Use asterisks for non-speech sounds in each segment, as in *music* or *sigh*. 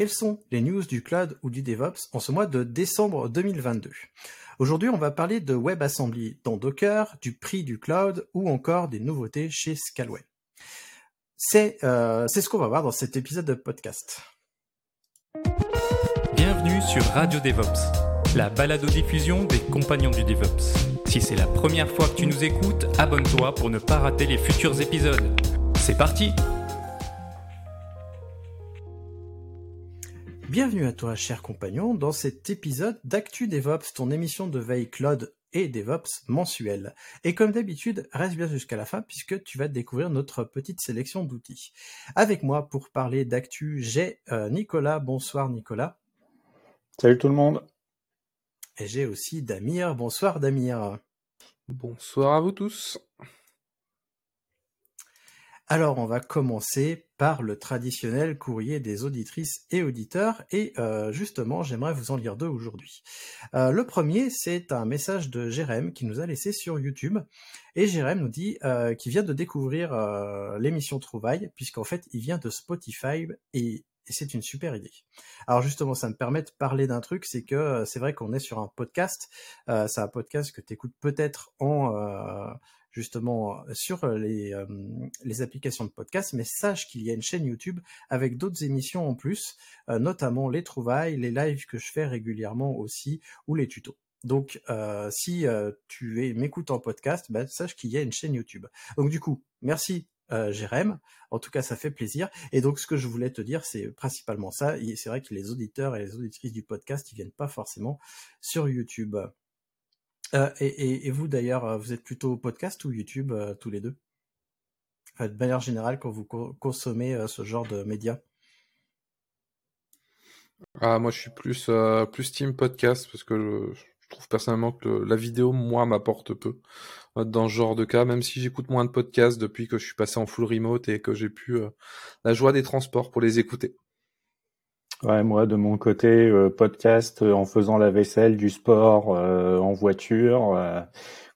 Quelles sont les news du cloud ou du DevOps en ce mois de décembre 2022 Aujourd'hui, on va parler de WebAssembly dans Docker, du prix du cloud ou encore des nouveautés chez Scalway. C'est euh, c'est ce qu'on va voir dans cet épisode de podcast. Bienvenue sur Radio DevOps, la balado-diffusion des compagnons du DevOps. Si c'est la première fois que tu nous écoutes, abonne-toi pour ne pas rater les futurs épisodes. C'est parti Bienvenue à toi, cher compagnon, dans cet épisode d'Actu DevOps, ton émission de veille cloud et DevOps mensuel. Et comme d'habitude, reste bien jusqu'à la fin puisque tu vas découvrir notre petite sélection d'outils. Avec moi pour parler d'actu, j'ai euh, Nicolas. Bonsoir Nicolas. Salut tout le monde. Et j'ai aussi Damir. Bonsoir Damir. Bonsoir à vous tous. Alors, on va commencer par le traditionnel courrier des auditrices et auditeurs, et euh, justement, j'aimerais vous en lire deux aujourd'hui. Euh, le premier, c'est un message de Jérém qui nous a laissé sur YouTube, et Jérém nous dit euh, qu'il vient de découvrir l'émission Trouvaille, puisqu'en fait, il vient de Spotify, et, c'est une super idée. Alors justement, ça me permet de parler d'un truc, c'est que c'est vrai qu'on est sur un podcast, euh, c'est un podcast que tu écoutes peut-être en justement sur les, euh, les applications de podcast, mais sache qu'il y a une chaîne YouTube avec d'autres émissions en plus, euh, notamment les trouvailles, les lives que je fais régulièrement aussi, ou les tutos. Donc, euh, si tu es, m'écoutes en podcast, bah, sache qu'il y a une chaîne YouTube. Donc, du coup, merci euh, Jérém. En tout cas, ça fait plaisir. Et donc, ce que je voulais te dire, c'est principalement ça. C'est vrai que les auditeurs et les auditrices du podcast, ils viennent pas forcément sur YouTube. Euh, et, vous d'ailleurs, euh, vous êtes plutôt podcast ou YouTube euh, tous les deux? De manière générale, quand vous co consommez ce genre de médias ah, Moi, je suis plus, plus team podcast parce que je, trouve personnellement que la vidéo, moi, m'apporte peu dans ce genre de cas, même si j'écoute moins de podcasts depuis que je suis passé en full remote et que j'ai pu la joie des transports pour les écouter. Ouais, moi de mon côté, euh, podcast euh, en faisant la vaisselle, du sport, euh, en voiture,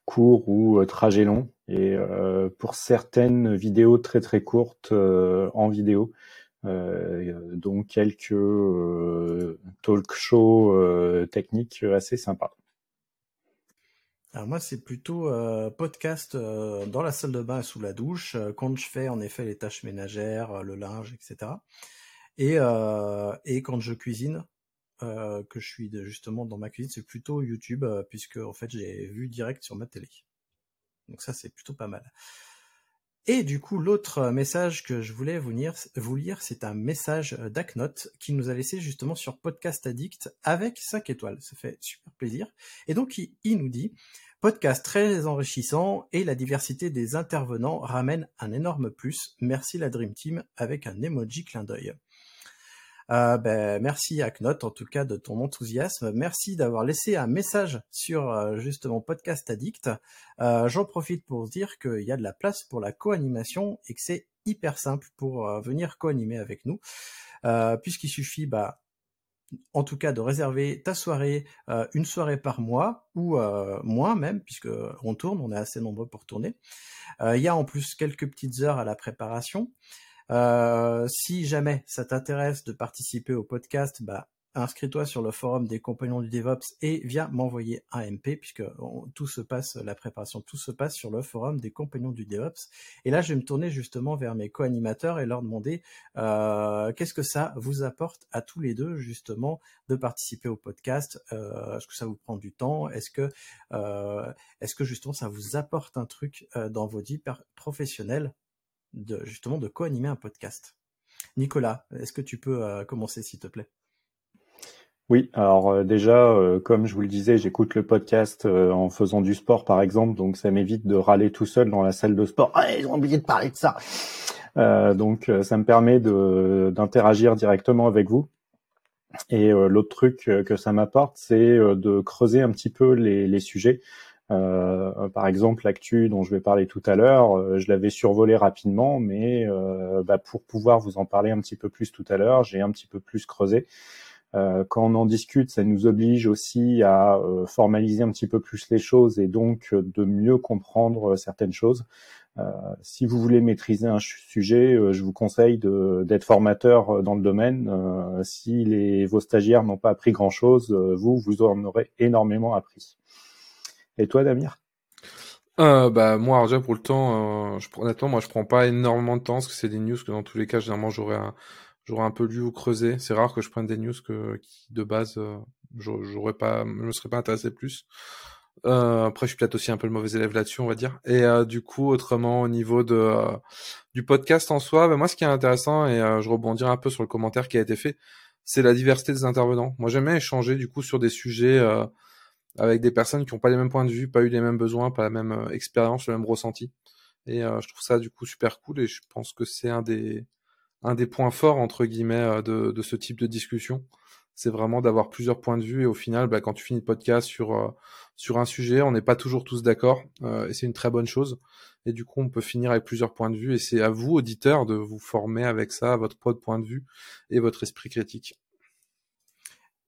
court ou trajet long. Et pour certaines vidéos très très courtes en vidéo, donc quelques talk shows techniques assez sympas. Alors moi, c'est plutôt podcast dans la salle de bain sous la douche, quand je fais en effet les tâches ménagères, le linge, etc. Et, euh, et quand je cuisine, euh, que je suis justement dans ma cuisine, c'est plutôt YouTube, euh, puisque en fait j'ai vu direct sur ma télé. Donc ça c'est plutôt pas mal. Et du coup, l'autre message que je voulais vous lire, c'est un message d'Acnote qui nous a laissé justement sur Podcast Addict avec 5 étoiles. Ça fait super plaisir. Et donc, il, il nous dit, podcast très enrichissant et la diversité des intervenants ramène un énorme plus. Merci la Dream Team avec un emoji clin d'œil. Euh, ben, merci Aknot en tout cas de ton enthousiasme. Merci d'avoir laissé un message sur euh, justement Podcast Addict. Euh, J'en profite pour dire qu'il y a de la place pour la co-animation et que c'est hyper simple pour euh, venir co-animer avec nous, puisqu'il suffit bah, en tout cas de réserver ta soirée, une soirée par mois, ou euh, moins même, puisque on tourne, on est assez nombreux pour tourner. Il y a en plus quelques petites heures à la préparation. Euh, si jamais ça t'intéresse de participer au podcast, bah, inscris-toi sur le forum des compagnons du DevOps et viens m'envoyer un MP puisque tout se passe, la préparation, tout se passe sur le forum des compagnons du DevOps. Et là, je vais me tourner justement vers mes co-animateurs et leur demander euh, qu'est-ce que ça vous apporte à tous les deux justement de participer au podcast? Euh, est-ce que ça vous prend du temps? Est-ce que, est-ce que justement ça vous apporte un truc dans vos vies professionnelles justement de co-animer un podcast. Nicolas, est-ce que tu peux euh, commencer s'il te plaît? Oui, alors euh, déjà, euh, comme je vous le disais, j'écoute le podcast en faisant du sport par exemple, donc ça m'évite de râler tout seul dans la salle de sport. Ah, ils ont oublié de parler de ça. donc ça me permet d'interagir directement avec vous. Et l'autre truc que ça m'apporte, c'est de creuser un petit peu les sujets. Euh, par exemple, l'actu dont je vais parler tout à l'heure, euh, je l'avais survolé rapidement, mais euh, bah, pour pouvoir vous en parler un petit peu plus tout à l'heure, j'ai un petit peu plus creusé. quand on en discute, ça nous oblige aussi à formaliser un petit peu plus les choses et donc de mieux comprendre certaines choses. si vous voulez maîtriser un sujet, je vous conseille d'être formateur dans le domaine. si vos stagiaires n'ont pas appris grand-chose, vous, vous en aurez énormément appris. Et toi, Damir? Euh, bah moi déjà pour le temps, euh, je, honnêtement moi je prends pas énormément de temps parce que c'est des news que dans tous les cas généralement j'aurais un, j'aurais un peu lu ou creusé. C'est rare que je prenne des news que qui de base euh, j'aurais pas, je me serais pas intéressé plus. Euh, après je suis peut-être aussi un peu le mauvais élève là-dessus on va dire. Et euh, du coup autrement au niveau de euh, du podcast en soi, bah, moi ce qui est intéressant et je rebondirai un peu sur le commentaire qui a été fait, c'est la diversité des intervenants. Moi j'aime bien échanger du coup sur des sujets avec des personnes qui n'ont pas les mêmes points de vue, pas eu les mêmes besoins, pas la même euh, expérience, le même ressenti. Et euh, je trouve ça du coup super cool et je pense que c'est un des un des points forts entre guillemets euh, de, ce type de discussion. C'est vraiment d'avoir plusieurs points de vue et au final, bah, quand tu finis le podcast sur sur un sujet, on n'est pas toujours tous d'accord et c'est une très bonne chose. Et du coup, on peut finir avec plusieurs points de vue et c'est à vous auditeurs de vous former avec ça, votre point de vue et votre esprit critique.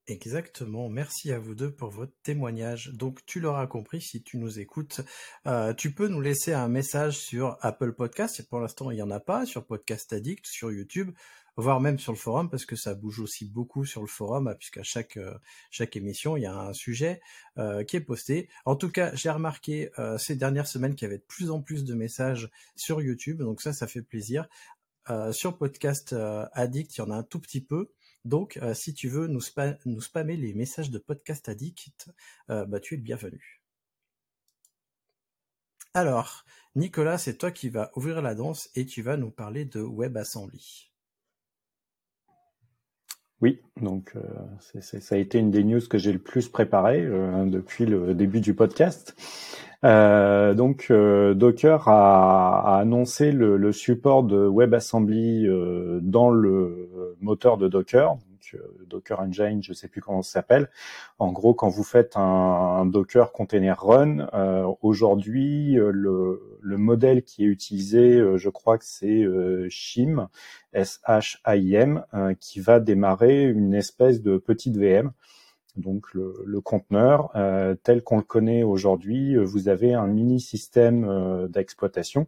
Exactement. Merci à vous deux pour votre témoignage. Donc, tu l'auras compris si tu nous écoutes. Euh, tu peux nous laisser un message sur Apple Podcast. Pour l'instant, il n'y en a pas. Sur Podcast Addict, sur YouTube, voire même sur le forum, parce que ça bouge aussi beaucoup sur le forum, puisqu'à chaque euh, chaque émission, il y a un sujet euh, qui est posté. En tout cas, j'ai remarqué ces dernières semaines qu'il y avait de plus en plus de messages sur YouTube. Donc ça, ça fait plaisir. sur Podcast Addict, il y en a un tout petit peu. Donc, euh, si tu veux nous, spammer les messages de Podcast Addict, euh, bah, tu es le bienvenu. Alors, Nicolas, c'est toi qui vas ouvrir la danse et tu vas nous parler de WebAssembly. Oui, donc euh, ça a été une des news que j'ai le plus préparé depuis le début du podcast. donc Docker a, annoncé le, support de WebAssembly dans le moteur de Docker. Euh, Docker Engine, je sais plus comment ça s'appelle. En gros, quand vous faites un, Docker Container Run, euh, aujourd'hui, euh, le, modèle qui est utilisé, je crois que c'est SHIM, S-H-I-M, qui va démarrer une espèce de petite VM donc le, conteneur tel qu'on le connaît aujourd'hui, vous avez un mini système d'exploitation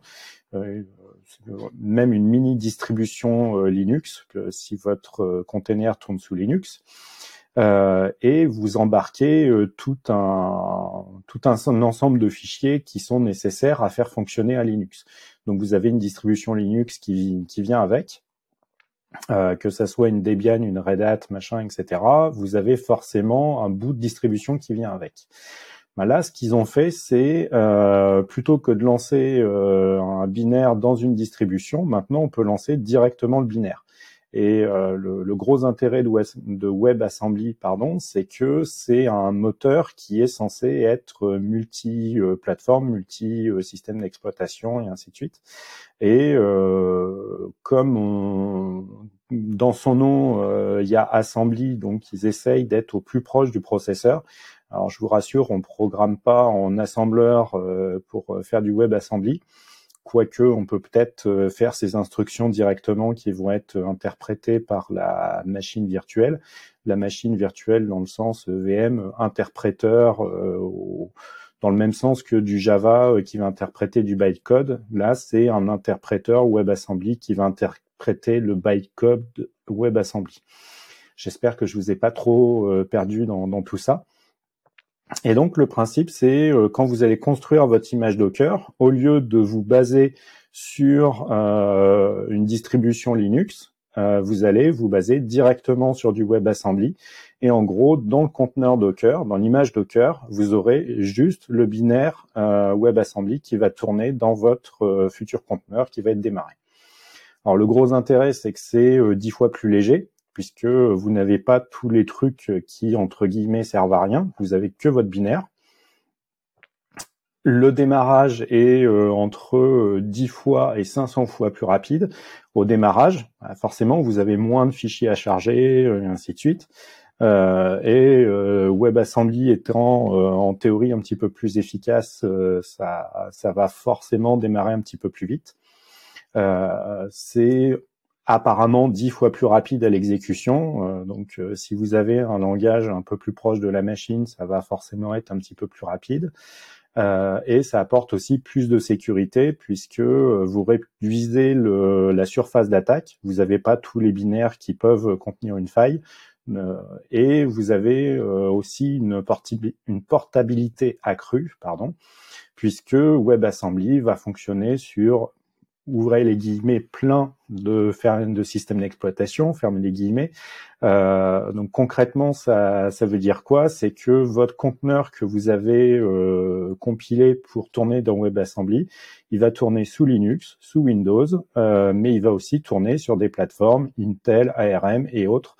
même une mini distribution euh, Linux, si votre euh, container tourne sous Linux. Euh, et vous embarquez tout un tout un, ensemble de fichiers qui sont nécessaires à faire fonctionner un Linux. Donc vous avez une distribution Linux qui, qui vient avec, que ça soit une Debian, une Red Hat, machin, etc. Vous avez forcément un bout de distribution qui vient avec. Bah là, ce qu'ils ont fait, c'est euh, plutôt que de lancer euh, un binaire dans une distribution, maintenant on peut lancer directement le binaire. Et euh, le, gros intérêt de, WebAssembly, pardon, c'est que c'est un moteur qui est censé être multi-plateforme, multi-système d'exploitation et ainsi de suite. Et comme dans son nom, il y a assembly, donc ils essayent d'être au plus proche du processeur. Alors je vous rassure, on programme pas en assembleur euh, pour euh, faire du WebAssembly, quoique on peut peut-être euh, faire ces instructions directement qui vont être interprétées par la machine virtuelle. La machine virtuelle dans le sens VM interpréteur dans le même sens que du Java qui va interpréter du bytecode. Là, c'est un interpréteur WebAssembly qui va interpréter le bytecode WebAssembly. J'espère que je vous ai pas trop perdu dans tout ça. Et donc le principe, c'est euh, quand vous allez construire votre image Docker, au lieu de vous baser sur euh, une distribution Linux, euh, vous allez vous baser directement sur du WebAssembly. Et en gros, dans le conteneur Docker, dans l'image Docker, vous aurez juste le binaire WebAssembly qui va tourner dans votre futur conteneur qui va être démarré. Alors le gros intérêt, c'est que c'est dix fois plus léger puisque vous n'avez pas tous les trucs qui, entre guillemets, servent à rien. Vous avez que votre binaire. le démarrage est entre 10 fois et 500 fois plus rapide. Au démarrage, bah, forcément, vous avez moins de fichiers à charger, et ainsi de suite. Euh, et euh, WebAssembly étant euh, en théorie un petit peu plus efficace, ça, ça va forcément démarrer un petit peu plus vite. c'est apparemment dix fois plus rapide à l'exécution. donc, si vous avez un langage un peu plus proche de la machine, ça va forcément être un petit peu plus rapide. Euh, et ça apporte aussi plus de sécurité puisque vous réduisez le, la surface d'attaque. Vous n'avez pas tous les binaires qui peuvent contenir une faille. Euh, et vous avez euh, aussi une, une, portabilité accrue, pardon, puisque WebAssembly va fonctionner sur ouvrez les guillemets plein de, de systèmes d'exploitation, fermez les guillemets. Euh, donc concrètement, ça, ça veut dire quoi? C'est que votre conteneur que vous avez euh, compilé pour tourner dans WebAssembly, il va tourner sous Linux, sous Windows, euh, mais il va aussi tourner sur des plateformes Intel, ARM et autres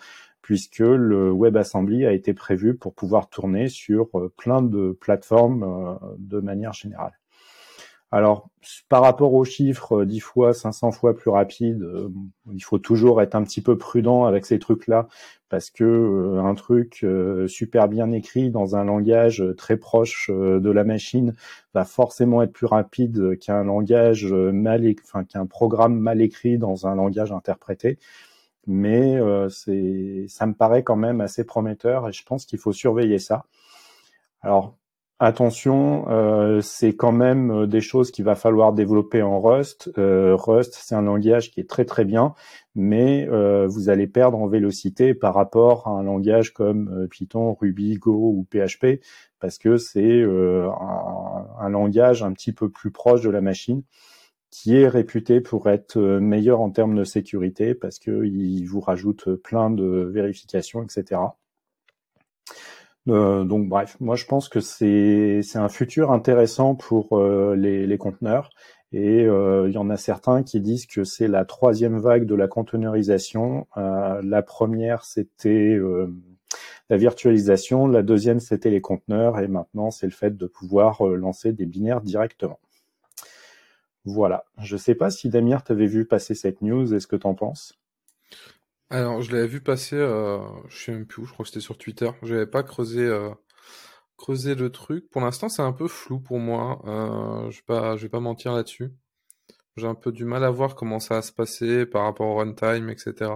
puisque le WebAssembly a été prévu pour pouvoir tourner sur euh, plein de plateformes euh, de manière générale. Alors, par rapport aux chiffres 10 fois, 500 fois plus rapide, euh, il faut toujours être un petit peu prudent avec ces trucs-là, parce que un truc super bien écrit dans un langage très proche de la machine va forcément être plus rapide qu'un langage mal, enfin qu'un programme mal écrit dans un langage interprété mais euh, c'est, ça me paraît quand même assez prometteur et je pense qu'il faut surveiller ça. Alors attention, euh, c'est quand même euh, des choses qu'il va falloir développer en Rust. Rust, c'est un langage qui est très très bien, mais vous allez perdre en vélocité par rapport à un langage comme Python, Ruby, Go ou PHP, parce que c'est un, langage un petit peu plus proche de la machine qui est réputé pour être euh, meilleur en termes de sécurité parce qu'il vous rajoute plein de vérifications, etc. Euh, donc bref, moi je pense que c'est un futur intéressant pour euh, les, conteneurs et il y en a certains qui disent que c'est la troisième vague de la conteneurisation. la première c'était la virtualisation, la deuxième c'était les conteneurs et maintenant c'est le fait de pouvoir lancer des binaires directement. Voilà. Je sais pas si Damir t'avais vu passer cette news, est-ce que t'en penses? Alors, je l'avais vu passer, euh, je sais même plus où, je crois que c'était sur Twitter. Je n'avais pas creusé, euh, le truc. Pour l'instant, c'est un peu flou pour moi. Euh, je vais vais pas mentir là-dessus. J'ai un peu du mal à voir comment ça va se passer par rapport au runtime, etc.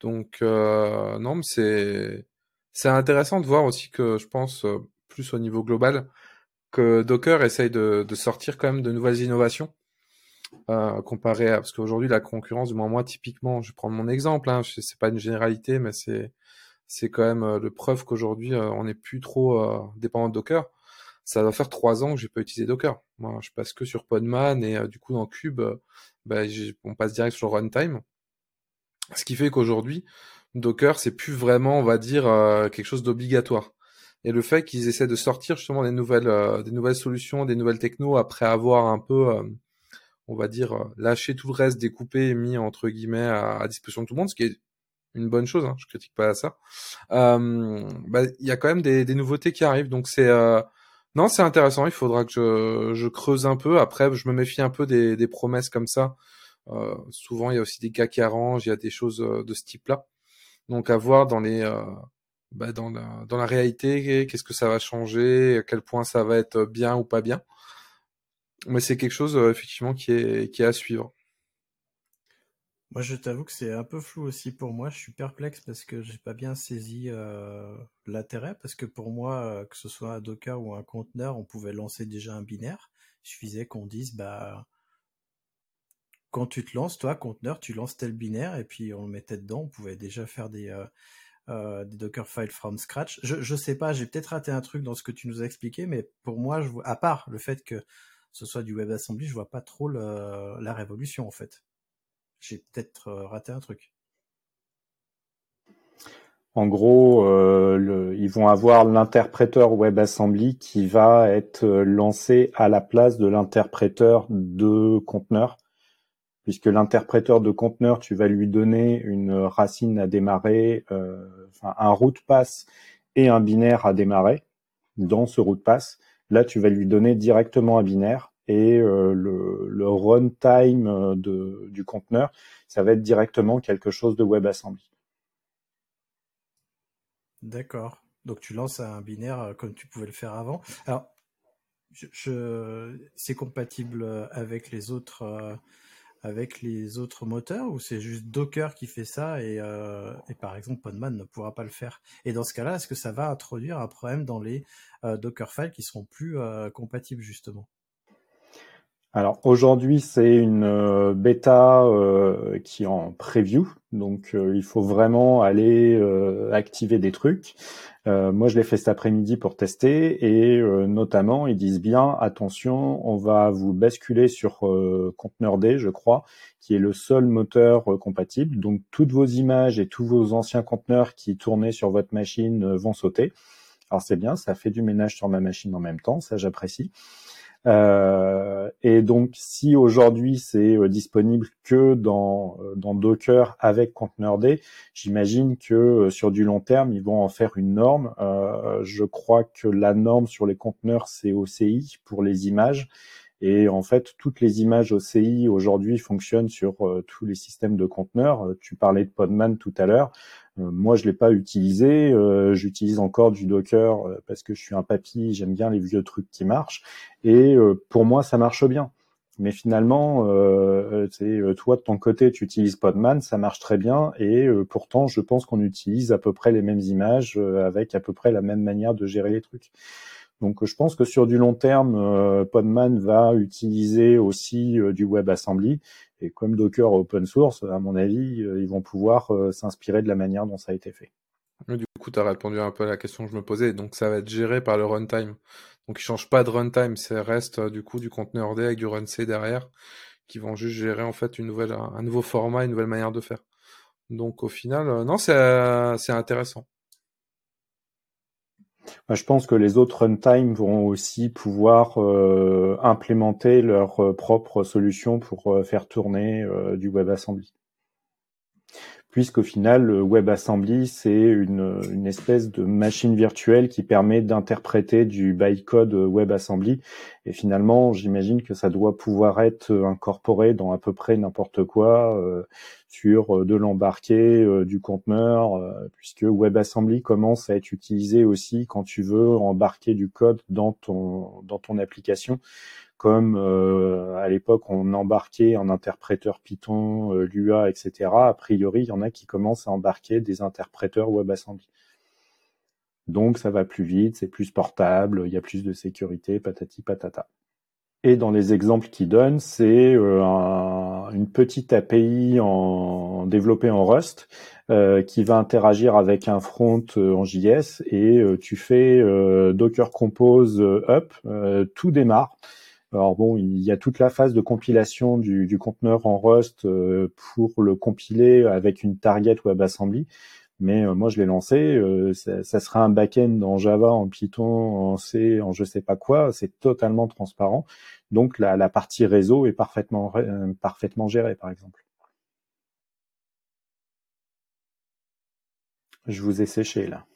Donc, euh, non, mais c'est, c'est intéressant de voir aussi que je pense plus au niveau global que Docker essaye de, de, sortir quand même de nouvelles innovations euh, comparé à parce qu'aujourd'hui la concurrence du moins moi typiquement je prendre mon exemple hein, c'est pas une généralité mais c'est c'est quand même euh, le preuve qu'aujourd'hui euh, on n'est plus trop euh, dépendant de Docker. Ça va faire trois ans que j'ai pas utilisé Docker. Moi je passe que sur Podman et du coup dans Cube bah, on passe direct sur runtime. Ce qui fait qu'aujourd'hui Docker c'est plus vraiment on va dire quelque chose d'obligatoire. Et le fait qu'ils essaient de sortir justement des nouvelles, euh, des nouvelles solutions, des nouvelles technos après avoir un peu, euh, on va dire, euh, lâché tout le reste, découpé et mis entre guillemets à, disposition de tout le monde, ce qui est une bonne chose. Hein, je critique pas ça. Bah, il y a quand même des, nouveautés qui arrivent, donc c'est non, c'est intéressant. Il faudra que je, creuse un peu. Après, je me méfie un peu des, promesses comme ça. souvent, il y a aussi des gars qui arrangent. Il y a des choses de ce type-là. Donc, à voir dans les bah, dans, la, dans la réalité, qu'est-ce que ça va changer, à quel point ça va être bien ou pas bien. Mais c'est quelque chose euh, effectivement qui est, qui à suivre. Moi, je t'avoue que c'est un peu flou aussi pour moi. Je suis perplexe parce que j'ai pas bien saisi euh, l'intérêt. Parce que pour moi, euh, que ce soit un Docker ou un conteneur, on pouvait lancer déjà un binaire. Il suffisait qu'on dise, bah, quand tu te lances, toi, conteneur, tu lances tel binaire et puis on le mettait dedans. On pouvait déjà faire des, euh, des from scratch. Je, je sais pas, j'ai peut-être raté un truc dans ce que tu nous as expliqué, mais pour moi, je à part le fait que ce soit du WebAssembly, je vois pas trop la révolution en fait. J'ai peut-être euh, raté un truc. En gros, euh, le, ils vont avoir l'interpréteur WebAssembly qui va être euh, lancé à la place de l'interpréteur de conteneur puisque l'interpréteur de conteneur, tu vas lui donner une racine à démarrer, euh, enfin un route pass et un binaire à démarrer dans ce route pass. Là, tu vas lui donner directement un binaire et le, le runtime du conteneur, ça va être directement quelque chose de WebAssembly. D'accord. Donc tu lances un binaire comme tu pouvais le faire avant. Alors, c'est compatible avec les autres avec les autres moteurs ou c'est juste Docker qui fait ça et, euh, et, par exemple Podman ne pourra pas le faire? Et dans ce cas-là, est-ce que ça va introduire un problème dans les euh, Dockerfiles qui seront plus euh, compatibles justement? Alors aujourd'hui, c'est une euh, bêta euh, qui est en preview, donc euh, il faut vraiment aller activer des trucs. moi, je l'ai fait cet après-midi pour tester et notamment, ils disent bien attention, on va vous basculer sur Conteneur-D, je crois, qui est le seul moteur compatible. Donc toutes vos images et tous vos anciens conteneurs qui tournaient sur votre machine vont sauter. Alors c'est bien, ça fait du ménage sur ma machine en même temps, ça j'apprécie. Euh, et donc, si aujourd'hui c'est euh, disponible que dans, euh, Docker avec Conteneur-D, j'imagine que sur du long terme, ils vont en faire une norme. je crois que la norme sur les conteneurs, c'est OCI pour les images. Et en fait, toutes les images OCI aujourd'hui fonctionnent sur tous les systèmes de conteneurs. tu parlais de Podman tout à l'heure. Euh, moi, je l'ai pas utilisé. Euh, j'utilise encore du Docker euh, parce que je suis un papy. J'aime bien les vieux trucs qui marchent. Et pour moi, ça marche bien. Mais finalement, euh, toi de ton côté, tu utilises Podman, ça marche très bien, et pourtant, je pense qu'on utilise à peu près les mêmes images avec à peu près la même manière de gérer les trucs. Donc, je pense que sur du long terme, Podman va utiliser aussi du WebAssembly, et comme Docker open source, à mon avis, euh, ils vont pouvoir euh, s'inspirer de la manière dont ça a été fait. Du coup, tu as répondu un peu à la question que je me posais. Donc, ça va être géré par le runtime. Donc, ils ne changent pas de runtime. Ça reste euh, du coup du conteneur D avec du run C derrière qui vont juste gérer en fait une nouvelle, un nouveau format, une nouvelle manière de faire. Donc, au final, non, c'est intéressant je pense que les autres runtime vont aussi pouvoir euh, implémenter leur euh, propre solution pour euh, faire tourner du WebAssembly puisqu'au final, WebAssembly, c'est une, espèce de machine virtuelle qui permet d'interpréter du bytecode WebAssembly. Et finalement, j'imagine que ça doit pouvoir être incorporé dans à peu près n'importe quoi, euh, sur euh, de l'embarqué, euh, du conteneur, puisque WebAssembly commence à être utilisé aussi quand tu veux embarquer du code dans ton, dans ton application comme euh, à l'époque on embarquait un interpréteur Python, euh, Lua, etc. A priori, il y en a qui commencent à embarquer des interpréteurs WebAssembly. Donc ça va plus vite, c'est plus portable, il y a plus de sécurité, patati patata. Et dans les exemples qu'ils donnent, c'est euh, une petite API en, développée en Rust qui va interagir avec un front en JS et tu fais Docker Compose up, tout démarre. Alors bon, il y a toute la phase de compilation du, conteneur en Rust euh, pour le compiler avec une target WebAssembly. Mais euh, moi, je l'ai lancé. Euh, ça, sera un back-end en Java, en Python, en C, en je sais pas quoi. C'est totalement transparent. Donc la, partie réseau est parfaitement parfaitement gérée, par exemple. Je vous ai séché là.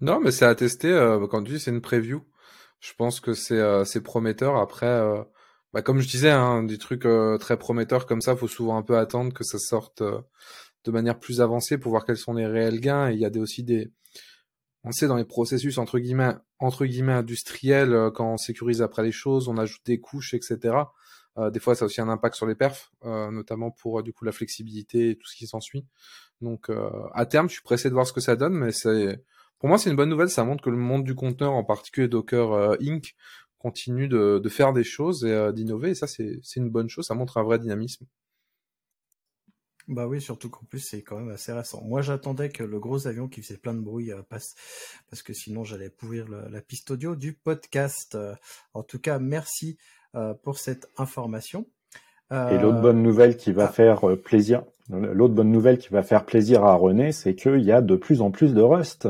Non, mais c'est à tester. quand tu dis c'est une preview. Je pense que c'est euh, prometteur. Après, euh, bah, comme je disais, hein, des trucs euh, très prometteurs comme ça, faut souvent un peu attendre que ça sorte de manière plus avancée pour voir quels sont les réels gains. Et il y a des, aussi des, on sait dans les processus entre guillemets, entre guillemets industriels, quand on sécurise après les choses, on ajoute des couches, etc. des fois, ça a aussi un impact sur les perfs, notamment pour du coup la flexibilité et tout ce qui s'ensuit. Donc, à terme, je suis pressé de voir ce que ça donne, mais c'est pour moi, c'est une bonne nouvelle. Ça montre que le monde du conteneur, en particulier Docker euh, Inc., continue de, faire des choses et euh, d'innover. Et ça, c'est une bonne chose. Ça montre un vrai dynamisme. Bah oui, surtout qu'en plus c'est quand même assez récent. Moi j'attendais que le gros avion qui faisait plein de bruit euh, passe, parce que sinon j'allais pourrir la piste audio du podcast. en tout cas, merci pour cette information. Et l'autre bonne nouvelle qui va ah. faire plaisir, l'autre bonne nouvelle qui va faire plaisir à René, c'est qu'il y a de plus en plus de Rust.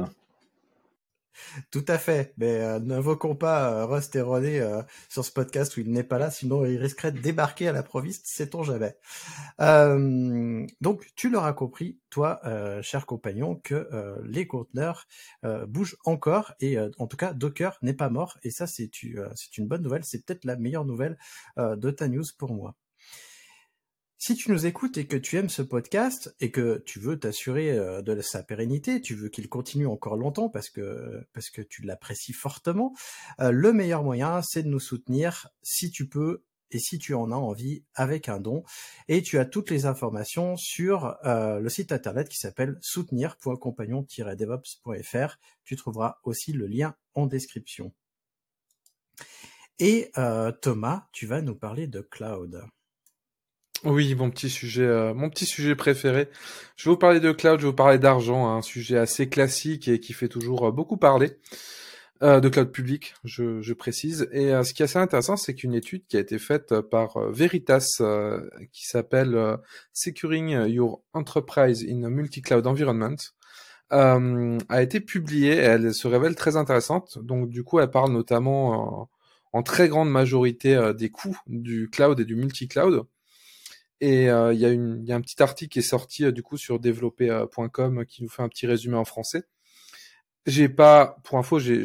Tout à fait, mais euh, n'invoquons pas euh, Rust et René euh, sur ce podcast où il n'est pas là, sinon il risquerait de débarquer à la proviste, sait-on jamais. donc tu l'auras compris, toi, cher compagnon, que les conteneurs bougent encore et en tout cas Docker n'est pas mort et ça c'est une bonne nouvelle, c'est peut-être la meilleure nouvelle de ta news pour moi. Si tu nous écoutes et que tu aimes ce podcast et que tu veux t'assurer euh, de sa pérennité, tu veux qu'il continue encore longtemps parce que parce que tu l'apprécies fortement, euh, le meilleur moyen c'est de nous soutenir si tu peux et si tu en as envie avec un don. Et tu as toutes les informations sur euh, le site internet qui s'appelle soutenir.compagnon-devops.fr. Tu trouveras aussi le lien en description. Et Thomas, tu vas nous parler de cloud. Oui, mon petit sujet, euh, mon petit sujet préféré. Je vais vous parler de cloud, je vais vous parler d'argent, hein, un sujet assez classique et qui fait toujours euh, beaucoup parler. Euh, de cloud public, je, je précise. Et ce qui est assez intéressant, c'est qu'une étude qui a été faite par Veritas, qui s'appelle Securing Your Enterprise in a Multi-Cloud Environment, a été publiée elle se révèle très intéressante. Donc du coup, elle parle notamment en très grande majorité des coûts du cloud et du multi-cloud. Et euh, il y, a y a un petit article qui est sorti euh, du coup sur développer.com qui nous fait un petit résumé en français. J'ai pas, pour info, j'ai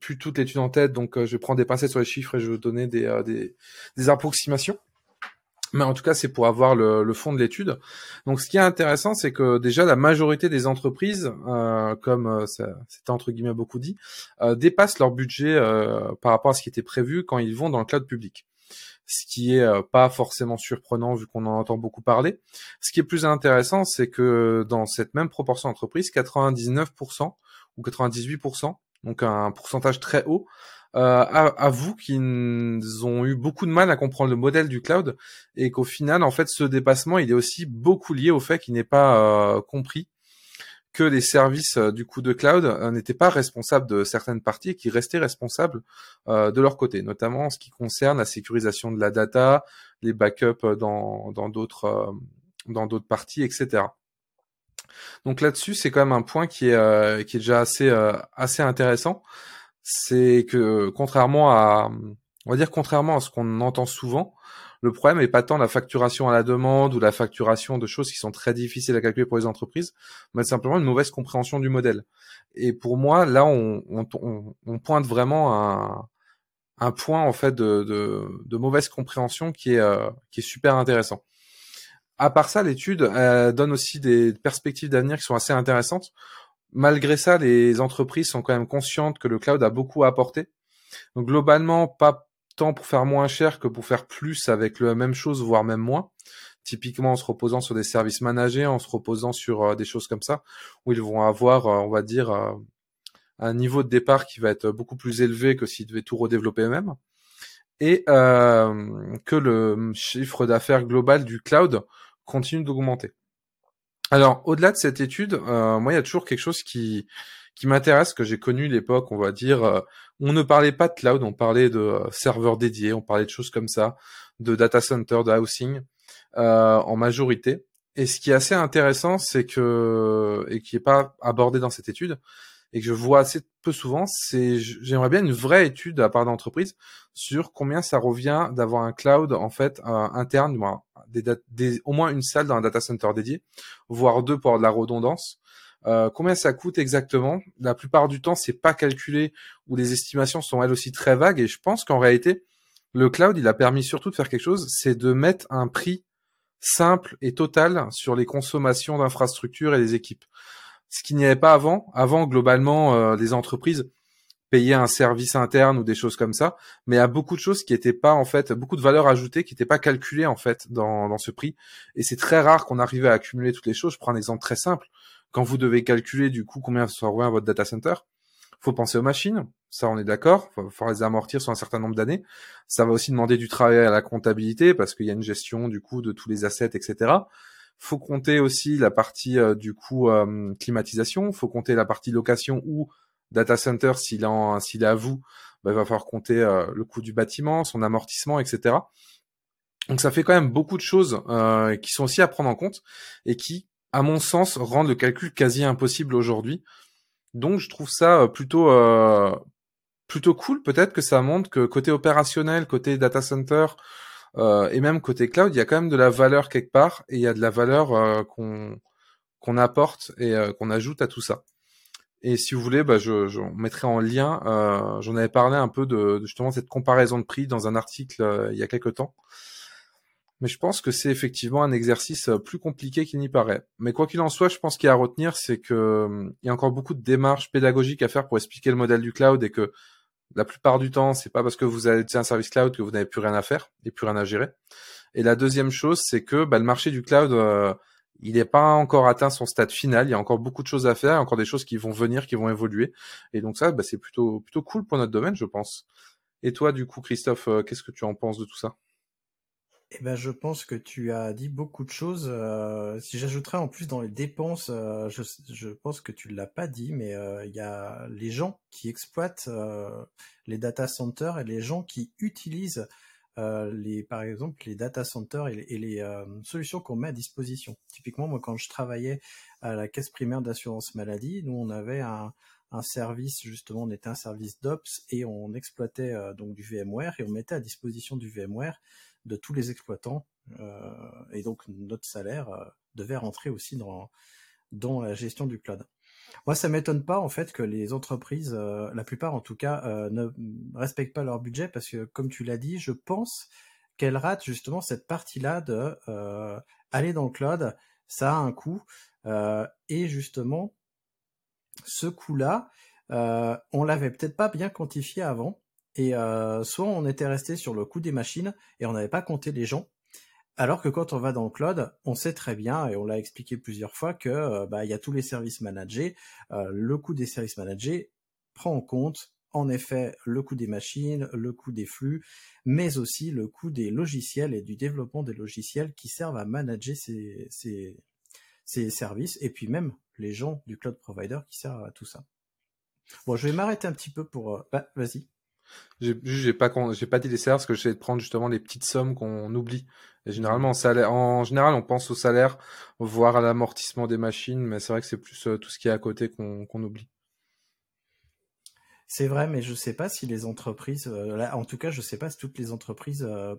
plus toute l'étude en tête, donc euh, je prends des pincettes sur les chiffres et je vais donner des, des, des approximations. Mais en tout cas, c'est pour avoir le, le fond de l'étude. Donc, ce qui est intéressant, c'est que déjà la majorité des entreprises, euh, comme c'était entre guillemets beaucoup dit, euh, dépassent leur budget par rapport à ce qui était prévu quand ils vont dans le cloud public ce qui est euh, pas forcément surprenant vu qu'on en entend beaucoup parler. Ce qui est plus intéressant, c'est que dans cette même proportion d'entreprises, 99% ou 98%, donc un pourcentage très haut, euh, avouent qu'ils ont eu beaucoup de mal à comprendre le modèle du cloud et qu'au final, en fait, ce dépassement, il est aussi beaucoup lié au fait qu'il n'est pas euh, compris que les services euh, du coup de cloud euh, n'étaient pas responsables de certaines parties et qui restaient responsables euh, de leur côté, notamment en ce qui concerne la sécurisation de la data, les backups dans d'autres dans d'autres parties, etc. Donc là-dessus, c'est quand même un point qui est qui est déjà assez assez intéressant, c'est que contrairement à on va dire contrairement à ce qu'on entend souvent, le problème n'est pas tant la facturation à la demande ou la facturation de choses qui sont très difficiles à calculer pour les entreprises, mais simplement une mauvaise compréhension du modèle. Et pour moi, là, on, pointe vraiment un, point en fait de, mauvaise compréhension qui est, euh, qui est super intéressant. À part ça, l'étude donne aussi des perspectives d'avenir qui sont assez intéressantes. Malgré ça, les entreprises sont quand même conscientes que le cloud a beaucoup à apporter. Globalement, pas tant pour faire moins cher que pour faire plus avec la même chose, voire même moins. Typiquement en se reposant sur des services managés, en se reposant sur euh, des choses comme ça, où ils vont avoir, euh, on va dire, euh, un niveau de départ qui va être beaucoup plus élevé que s'ils devaient tout redévelopper eux-mêmes. Et que le chiffre d'affaires global du cloud continue d'augmenter. Alors, au-delà de cette étude, moi, il y a toujours quelque chose qui, qui m'intéresse, que j'ai connu l'époque, on va dire, euh, on ne parlait pas de cloud, on parlait de euh, serveurs dédiés, on parlait de choses comme ça, de data center, de housing, euh, en majorité. Et ce qui est assez intéressant, c'est que, et qui n'est pas abordé dans cette étude, et que je vois assez peu souvent, c'est j'aimerais bien une vraie étude à part d'entreprise sur combien ça revient d'avoir un cloud en fait interne, des, des, au moins une salle dans un data center dédié, voire deux pour avoir de la redondance, euh, combien ça coûte exactement? La plupart du temps, c'est pas calculé ou les estimations sont elles aussi très vagues. Et je pense qu'en réalité, le cloud, il a permis surtout de faire quelque chose, c'est de mettre un prix simple et total sur les consommations d'infrastructures et des équipes. Ce qu'il n'y avait pas avant. Avant, globalement, euh, les entreprises payaient un service interne ou des choses comme ça, mais à beaucoup de choses qui n'étaient pas en fait, beaucoup de valeurs ajoutées qui n'étaient pas calculées en fait dans, dans ce prix. Et c'est très rare qu'on arrive à accumuler toutes les choses. Je prends un exemple très simple quand vous devez calculer du coup combien revient à votre data center, faut penser aux machines. Ça, on est d'accord. Il faut les amortir sur un certain nombre d'années. Ça va aussi demander du travail à la comptabilité parce qu'il y a une gestion du coup de tous les assets, etc. Faut compter aussi la partie euh, du coup euh, climatisation. Faut compter la partie location ou data center s'il est, à vous. Bah, il va falloir compter euh, le coût du bâtiment, son amortissement, etc. Donc ça fait quand même beaucoup de choses qui sont aussi à prendre en compte et qui à mon sens, rendent le calcul quasi impossible aujourd'hui. Donc je trouve ça plutôt plutôt cool. Peut-être que ça montre que côté opérationnel, côté data center et même côté cloud, il y a quand même de la valeur quelque part et il y a de la valeur qu'on qu'on apporte et qu'on ajoute à tout ça. Et si vous voulez, bah, je, mettrai en lien. Euh, J'en avais parlé un peu de, de, justement cette comparaison de prix dans un article euh, il y a quelques temps. Mais je pense que c'est effectivement un exercice euh, plus compliqué qu'il n'y paraît. Mais quoi qu'il en soit, je pense qu'il y a à retenir, c'est que euh, il y a encore beaucoup de démarches pédagogiques à faire pour expliquer le modèle du cloud et que la plupart du temps, c'est pas parce que vous avez un service cloud que vous n'avez plus rien à faire et plus rien à gérer. Et la deuxième chose, c'est que bah, le marché du cloud il n'est pas encore atteint son stade final. Il y a encore beaucoup de choses à faire, encore des choses qui vont venir, qui vont évoluer. Et donc ça, bah, c'est plutôt plutôt cool pour notre domaine, je pense. Et toi, du coup, Christophe, euh, qu'est-ce que tu en penses de tout ça? Eh ben, je pense que tu as dit beaucoup de choses. Euh, si j'ajouterais en plus dans les dépenses, euh, je, pense que tu l'as pas dit, mais il y a les gens qui exploitent les data centers et les gens qui utilisent euh, les, par exemple, les data centers et les, euh, solutions qu'on met à disposition. Typiquement, moi, quand je travaillais à la caisse primaire d'assurance maladie, nous, on avait un, service, justement, on était un service d'Ops et on exploitait euh, donc du VMware et on mettait à disposition du VMware de tous les exploitants. et donc, notre salaire devait rentrer aussi dans, la gestion du cloud. Moi, ça m'étonne pas en fait que les entreprises, euh, la plupart en tout cas, euh, ne respectent pas leur budget parce que, comme tu l'as dit, je pense qu'elles ratent justement cette partie-là de euh, aller dans le cloud. Ça a un coût et justement, ce coût-là, on l'avait peut-être pas bien quantifié avant. Et soit on était resté sur le coût des machines et on n'avait pas compté les gens, alors que quand on va dans le cloud, on sait très bien, et on l'a expliqué plusieurs fois, que euh, bah, il y a tous les services managés. Euh, le coût des services managés prend en compte en effet le coût des machines, le coût des flux, mais aussi le coût des logiciels et du développement des logiciels qui servent à manager ces, ces, services, et puis même les gens du cloud provider qui servent à tout ça. Bon, je vais m'arrêter un petit peu pour... Euh, bah, vas-y. J'ai pas dit les salaires parce que j'essaie de prendre justement les petites sommes qu'on oublie. Et généralement, en, général, on pense au salaire, voire à l'amortissement des machines, mais c'est vrai que c'est plus euh, tout ce qui est à côté qu'on oublie. C'est vrai, mais je sais pas si les entreprises, euh, en tout cas, je sais pas si toutes les entreprises euh,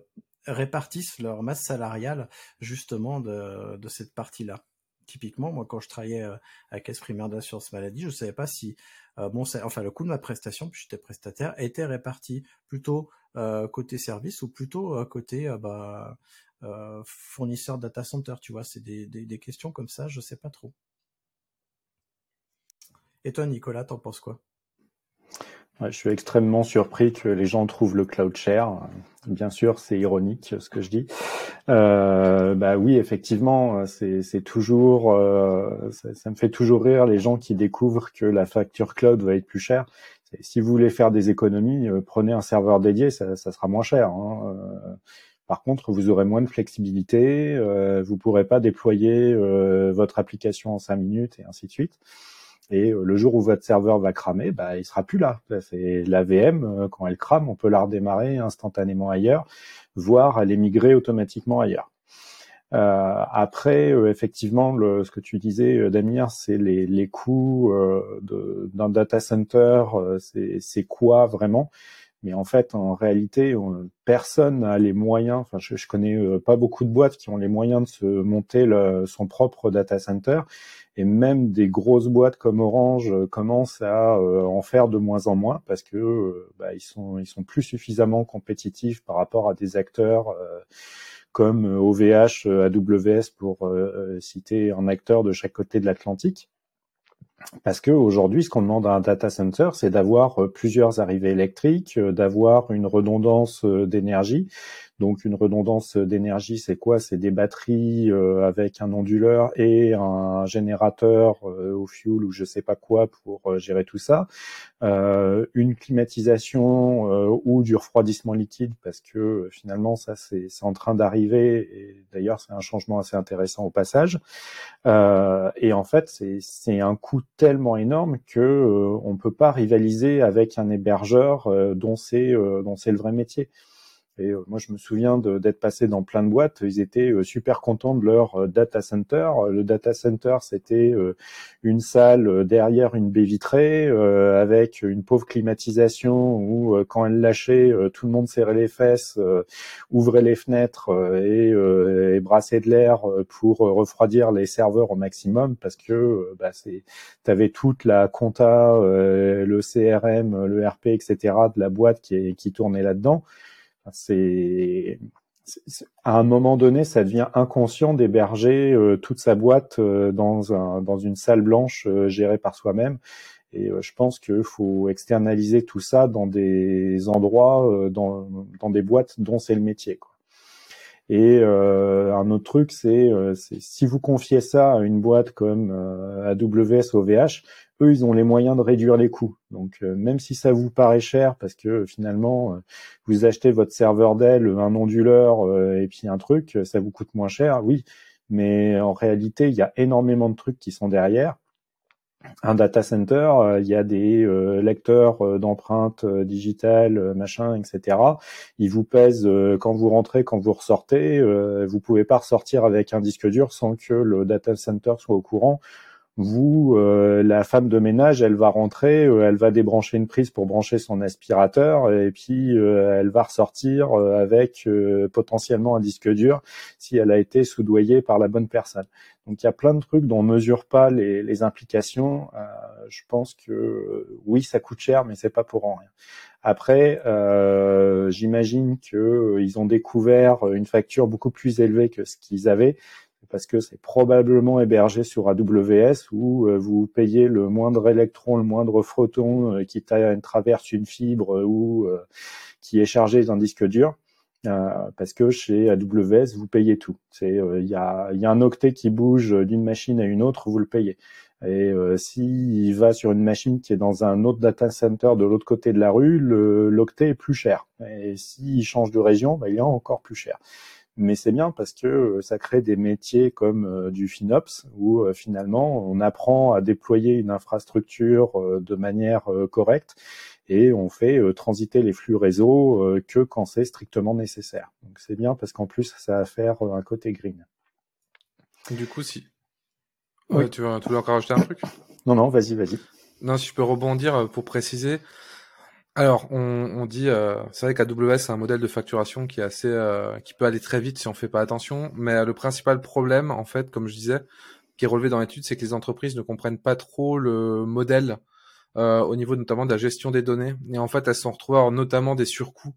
répartissent leur masse salariale justement de, de cette partie-là typiquement, moi, quand je travaillais à caisse primaire d'assurance maladie, je ne savais pas si euh, bon, enfin, le coût de ma prestation, puis j'étais prestataire, était réparti plutôt euh, côté service ou plutôt euh, côté bah, fournisseur data center. Tu vois, c'est des, des, questions comme ça, je sais pas trop. Et toi, Nicolas, t'en penses quoi? Je suis extrêmement surpris que les gens trouvent le cloud cher. Bien sûr, c'est ironique ce que je dis. Euh, bah oui, effectivement, c'est toujours, euh, ça, me fait toujours rire les gens qui découvrent que la facture cloud va être plus chère. Si vous voulez faire des économies, euh, prenez un serveur dédié, ça, ça sera moins cher. Hein. Euh, par contre, vous aurez moins de flexibilité, euh, vous pourrez pas déployer votre application en cinq minutes et ainsi de suite. Et euh, le jour où votre serveur va cramer, bah, il sera plus là. C'est la VM, euh, quand elle crame, on peut la redémarrer instantanément ailleurs, voire elle migrer automatiquement ailleurs. Euh, après, euh, effectivement, le, ce que tu disais, Damir, c'est les, les coûts d'un data center, c'est quoi vraiment? Mais en fait, en réalité, personne n'a les moyens. Enfin, je, je connais pas beaucoup de boîtes qui ont les moyens de se monter son propre data center et même des grosses boîtes comme Orange euh, commencent à euh, en faire de moins en moins parce que euh, bah, ils sont ils sont plus suffisamment compétitifs par rapport à des acteurs comme OVH, AWS pour citer un acteur de chaque côté de l'Atlantique. Parce que aujourd'hui, ce qu'on demande à un data center, c'est d'avoir plusieurs arrivées électriques, d'avoir une redondance d'énergie, donc une redondance d'énergie, c'est quoi? C'est des batteries euh, avec un onduleur et un générateur euh, au fuel ou je sais pas quoi pour euh, gérer tout ça. une climatisation ou du refroidissement liquide parce que finalement ça c'est en train d'arriver et d'ailleurs c'est un changement assez intéressant au passage. et en fait c'est un coût tellement énorme que on peut pas rivaliser avec un hébergeur dont c'est dont c'est le vrai métier. Et euh, moi, je me souviens d'être passé dans plein de boîtes. Ils étaient euh, super contents de leur euh, data center. Le data center, c'était une salle derrière une baie vitrée avec une pauvre climatisation où, quand elle lâchait, tout le monde serrait les fesses, ouvrait les fenêtres et, et brassait de l'air pour refroidir les serveurs au maximum parce que bah, tu avais toute la compta, le CRM, le RP, etc. de la boîte qui, qui tournait là-dedans c'est à un moment donné, ça devient inconscient d'héberger euh, toute sa boîte euh, dans, un, dans une salle blanche euh, gérée par soi-même. Et je pense qu'il faut externaliser tout ça dans des endroits, dans, des boîtes dont c'est le métier. Et un autre truc, c'est si vous confiez ça à une boîte comme AWS OVH, eux, ils ont les moyens de réduire les coûts. Donc, euh, même si ça vous paraît cher, parce que finalement, euh, vous achetez votre serveur Dell, un onduleur euh, et puis un truc, ça vous coûte moins cher, oui. Mais en réalité, il y a énormément de trucs qui sont derrière. Un data center, il y a des lecteurs d'empreintes digitales, machin, etc. Ils vous pèsent quand vous rentrez, quand vous ressortez. vous pouvez pas ressortir avec un disque dur sans que le data center soit au courant vous, euh, la femme de ménage, elle va rentrer, euh, elle va débrancher une prise pour brancher son aspirateur, et puis euh, elle va ressortir avec potentiellement un disque dur si elle a été soudoyée par la bonne personne. Donc il y a plein de trucs dont on mesure pas les, les implications. je pense que oui, ça coûte cher, mais c'est pas pour en rien. Après, j'imagine qu'ils ont découvert une facture beaucoup plus élevée que ce qu'ils avaient parce que c'est probablement hébergé sur AWS où euh, vous payez le moindre électron, le moindre photon euh, qui traverse une fibre ou euh, qui est chargé d'un disque dur. parce que chez AWS, vous payez tout. C'est il y, a, y, a, un octet qui bouge d'une machine à une autre, vous le payez. Et euh, s'il va sur une machine qui est dans un autre data center de l'autre côté de la rue, l'octet est plus cher. Et s'il change de région, bah, il est encore plus cher mais c'est bien parce que euh, ça crée des métiers comme euh, du FinOps où euh, finalement on apprend à déployer une infrastructure de manière correcte et on fait transiter les flux réseau que quand c'est strictement nécessaire. Donc c'est bien parce qu'en plus ça va faire un côté green. Du coup, si ouais, tu, veux, tu veux encore rajouter un truc? Non, non, vas-y, vas-y. Non, si je peux rebondir pour préciser, alors, on, on dit, euh, c'est vrai qu'AWS c'est un modèle de facturation qui est assez, euh, qui peut aller très vite si on fait pas attention. Mais euh, le principal problème, en fait, comme je disais, qui est relevé dans l'étude, c'est que les entreprises ne comprennent pas trop le modèle au niveau notamment de la gestion des données. Et en fait, elles sont retrouvées notamment des surcoûts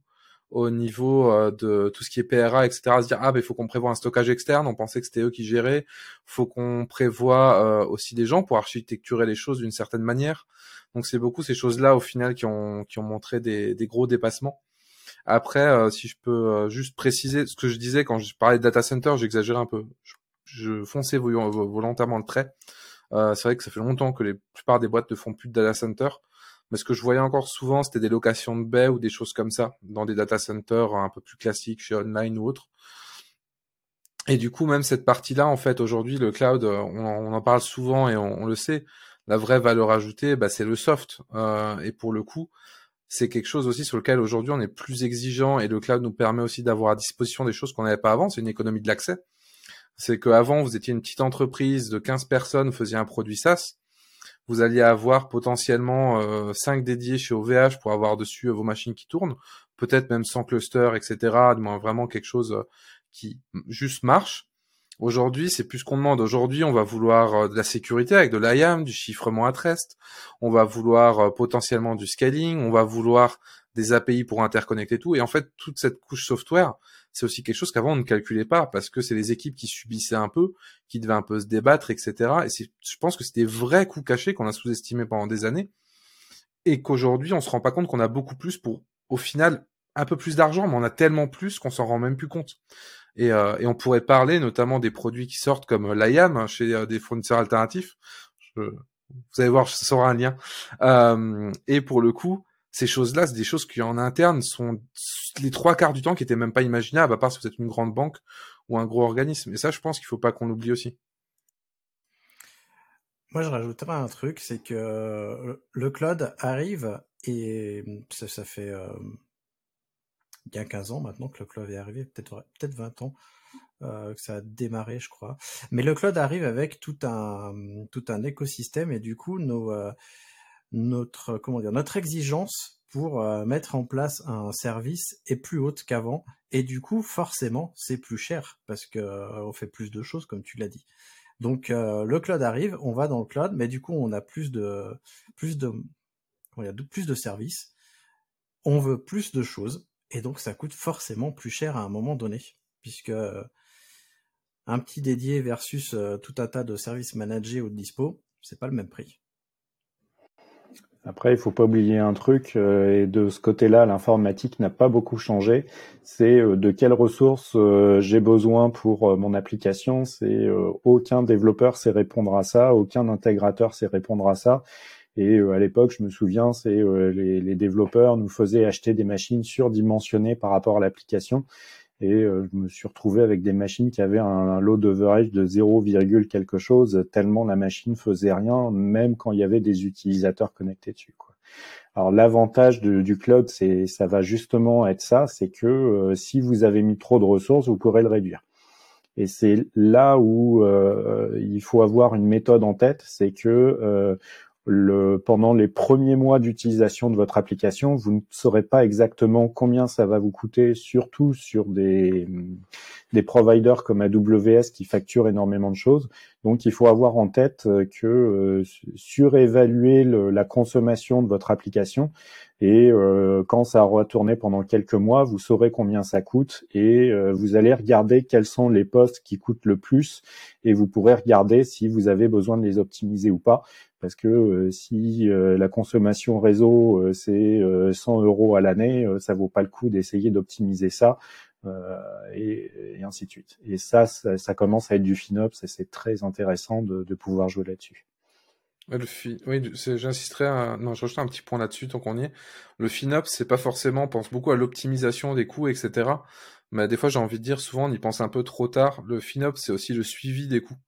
au niveau euh, de tout ce qui est PRA, etc. À se dire ah ben il faut qu'on prévoit un stockage externe. On pensait que c'était eux qui géraient. Faut qu'on prévoit euh, aussi des gens pour architecturer les choses d'une certaine manière. Donc c'est beaucoup ces choses-là au final qui ont qui ont montré des, des gros dépassements. Après, euh, si je peux juste préciser ce que je disais quand je parlais de data center, j'exagérais un peu. Je, je fonçais volontairement le trait. c'est vrai que ça fait longtemps que les plupart des boîtes ne font plus de data center. Mais ce que je voyais encore souvent, c'était des locations de baies ou des choses comme ça, dans des data centers un peu plus classiques, chez online ou autre. Et du coup, même cette partie-là, en fait, aujourd'hui, le cloud, on, en parle souvent et on, le sait, la vraie valeur ajoutée, bah, c'est le soft. Euh, et pour le coup, c'est quelque chose aussi sur lequel aujourd'hui on est plus exigeant et le cloud nous permet aussi d'avoir à disposition des choses qu'on n'avait pas avant. C'est une économie de l'accès. C'est qu'avant, vous étiez une petite entreprise de 15 personnes, vous faisiez un produit SaaS vous alliez avoir potentiellement euh, 5 dédiés chez OVH pour avoir dessus euh, vos machines qui tournent, peut-être même sans cluster, etc. Vraiment quelque chose euh, qui juste marche. Aujourd'hui, c'est plus ce qu'on demande. Aujourd'hui, on va vouloir euh, de la sécurité avec de l'IAM, du chiffrement à reste. On va vouloir potentiellement du scaling. On va vouloir des API pour interconnecter tout. Et en fait, toute cette couche software, c'est aussi quelque chose qu'avant on ne calculait pas parce que c'est les équipes qui subissaient un peu, qui devaient un peu se débattre, etc. Et je pense que c'était vrais coûts cachés qu'on a sous-estimés pendant des années et qu'aujourd'hui on se rend pas compte qu'on a beaucoup plus pour, au final, un peu plus d'argent, mais on a tellement plus qu'on s'en rend même plus compte. Et, euh, et, on pourrait parler notamment des produits qui sortent comme l'IAM chez euh, des fournisseurs alternatifs. Je, vous allez voir, ça sera un lien. Euh, et pour le coup, ces choses-là, c'est des choses qui en interne sont les trois quarts du temps qui étaient même pas imaginables, à part si vous êtes une grande banque ou un gros organisme. Et ça, je pense qu'il faut pas qu'on l'oublie aussi. Moi, je rajouterais un truc, c'est que euh, le cloud arrive et ça, fait euh, a 15 ans maintenant que le cloud est arrivé, peut-être peut-être 20 ans euh, que ça a démarré, je crois. Mais le cloud arrive avec tout un tout un écosystème et du coup nos euh, notre comment dire notre exigence pour euh, mettre en place un service est plus haute qu'avant et du coup forcément c'est plus cher parce que on fait plus de choses comme tu l'as dit. Donc le cloud arrive, on va dans le cloud, mais du coup on a plus de plus de il y a plus de services, on veut plus de choses et donc ça coûte forcément plus cher à un moment donné puisque un petit dédié versus euh, tout un tas de services managés ou de dispo, c'est pas le même prix. Après, il faut pas oublier un truc, euh, et de ce côté-là, l'informatique n'a pas beaucoup changé. C'est euh, de quelles ressources j'ai besoin pour mon application. C'est aucun développeur sait répondre à ça, aucun intégrateur sait répondre à ça. Et à l'époque, je me souviens, c'est les, les, développeurs nous faisaient acheter des machines surdimensionnées par rapport à l'application et euh, je me suis retrouvé avec des machines qui avaient un, load d'overage de 0, quelque chose, tellement la machine faisait rien, même quand il y avait des utilisateurs connectés dessus. Quoi. Alors l'avantage du cloud, c'est ça va justement être ça, c'est que euh, si vous avez mis trop de ressources, vous pourrez le réduire. Et c'est là où euh, il faut avoir une méthode en tête, c'est que le, pendant les premiers mois d'utilisation de votre application, vous ne saurez pas exactement combien ça va vous coûter, surtout sur des, des providers comme AWS qui facturent énormément de choses. Donc il faut avoir en tête que euh, surévaluer la consommation de votre application et euh, quand ça aura tourné pendant quelques mois, vous saurez combien ça coûte et euh, vous allez regarder quels sont les postes qui coûtent le plus et vous pourrez regarder si vous avez besoin de les optimiser ou pas parce que euh, si euh, la consommation réseau euh, c'est 100 euros à l'année, ça vaut pas le coup d'essayer d'optimiser ça et, et, ainsi de suite. Et ça, ça, commence à être du FinOps et c'est très intéressant de, de pouvoir jouer là-dessus. Le fi... Oui, j'insisterai. À... Non, je un petit point là-dessus tant qu'on y est. Le FinOps, c'est pas forcément. On pense beaucoup à l'optimisation des coûts, etc. Mais des fois, j'ai envie de dire, souvent, on y pense un peu trop tard. Le FinOps, c'est aussi le suivi des coûts.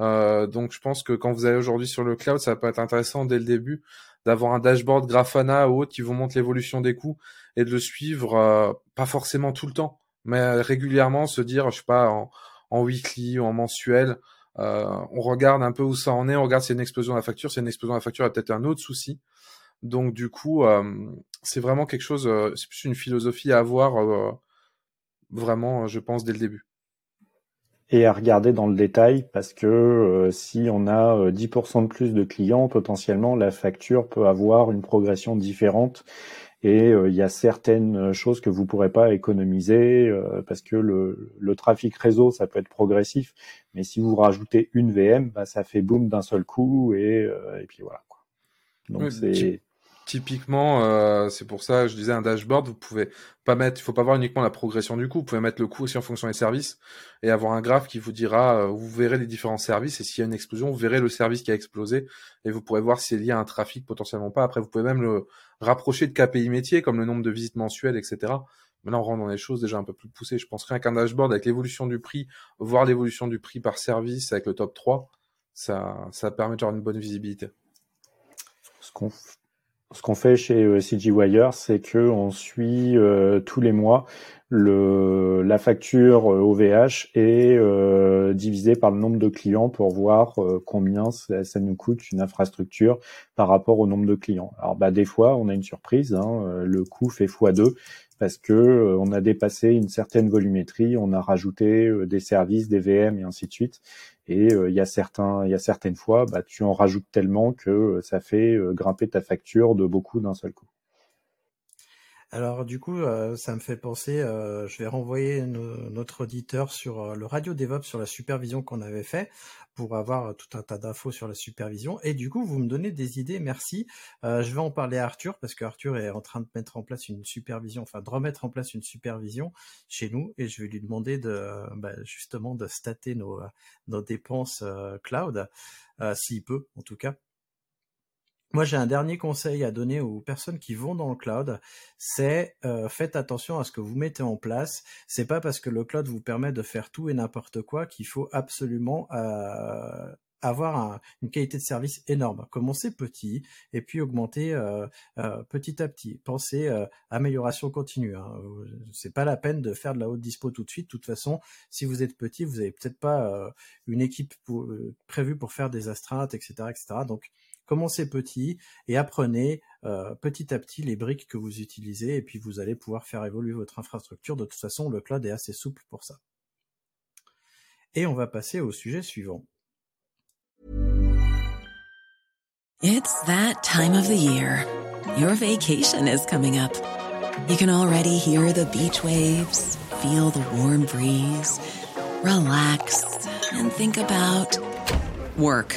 Euh, donc je pense que quand vous allez aujourd'hui sur le cloud, ça peut être intéressant dès le début d'avoir un dashboard Grafana ou autre qui vous montre l'évolution des coûts et de le suivre, euh, pas forcément tout le temps, mais régulièrement se dire, je sais pas, en, en weekly ou en mensuel, euh, on regarde un peu où ça en est, on regarde si c'est une explosion de la facture, si c'est une explosion de la facture, il y a peut-être un autre souci. Donc du coup, c'est vraiment quelque chose, c'est plus une philosophie à avoir vraiment, je pense, dès le début et à regarder dans le détail parce que euh, si on a 10% euh, de plus de clients, potentiellement la facture peut avoir une progression différente et euh, il y a certaines choses que vous pourrez pas économiser parce que le, le, trafic réseau ça peut être progressif, mais si vous rajoutez une VM, bah, ça fait boom d'un seul coup et, et puis voilà. Quoi. Donc c'est Typiquement, euh, c'est pour ça, je disais un dashboard, vous pouvez pas mettre, il faut pas voir uniquement la progression du coût, vous pouvez mettre le coût aussi en fonction des services et avoir un graphe qui vous dira, euh, vous verrez les différents services et s'il y a une explosion, vous verrez le service qui a explosé et vous pourrez voir si c'est lié à un trafic potentiellement pas. Après, vous pouvez même le rapprocher de KPI métier comme le nombre de visites mensuelles, etc. Mais là, on rentre dans des choses déjà un peu plus poussées. Je pense rien qu'un dashboard avec l'évolution du prix, voir l'évolution du prix par service avec le top 3, ça, ça permet d'avoir une bonne visibilité. Ce qu'on ce qu'on fait chez euh, CG Wire, c'est que on suit euh, tous les mois le, la facture OVH euh, est euh, divisée par le nombre de clients pour voir combien ça, nous coûte une infrastructure par rapport au nombre de clients. Alors bah des fois on a une surprise, hein, le coût fait x2 parce que on a dépassé une certaine volumétrie, on a rajouté des services, des VM et ainsi de suite. Et euh, il y a certains, il y a certaines fois, bah, tu en rajoutes tellement que euh, ça fait euh, grimper ta facture de beaucoup d'un seul coup. Alors du coup, ça me fait penser, je vais renvoyer notre auditeur sur le radio DevOps sur la supervision qu'on avait fait pour avoir tout un tas d'infos sur la supervision. Et du coup, vous me donnez des idées, merci. je vais en parler à Arthur parce qu'Arthur est en train de mettre en place une supervision, enfin de remettre en place une supervision chez nous, et je vais lui demander de bah, justement de stater nos, nos dépenses cloud, s'il peut en tout cas. Moi, j'ai un dernier conseil à donner aux personnes qui vont dans le cloud, c'est euh, faites attention à ce que vous mettez en place. C'est pas parce que le cloud vous permet de faire tout et n'importe quoi qu'il faut absolument euh, avoir une qualité de service énorme. Commencez petit et puis augmenter euh, euh, petit à petit. Pensez euh, amélioration continue. Hein. C'est pas la peine de faire de la haute dispo tout de suite. De toute façon, si vous êtes petit, vous avez peut-être pas une équipe prévue pour faire des astreintes, etc., etc. Donc commencez petit et apprenez petit à petit les briques que vous utilisez et puis vous allez pouvoir faire évoluer votre infrastructure. De toute façon, le cloud est assez souple pour ça. Et on va passer au sujet suivant. It's that time of the year. Your vacation is coming up. You can already hear the beach waves, feel the warm breeze, relax and think about work.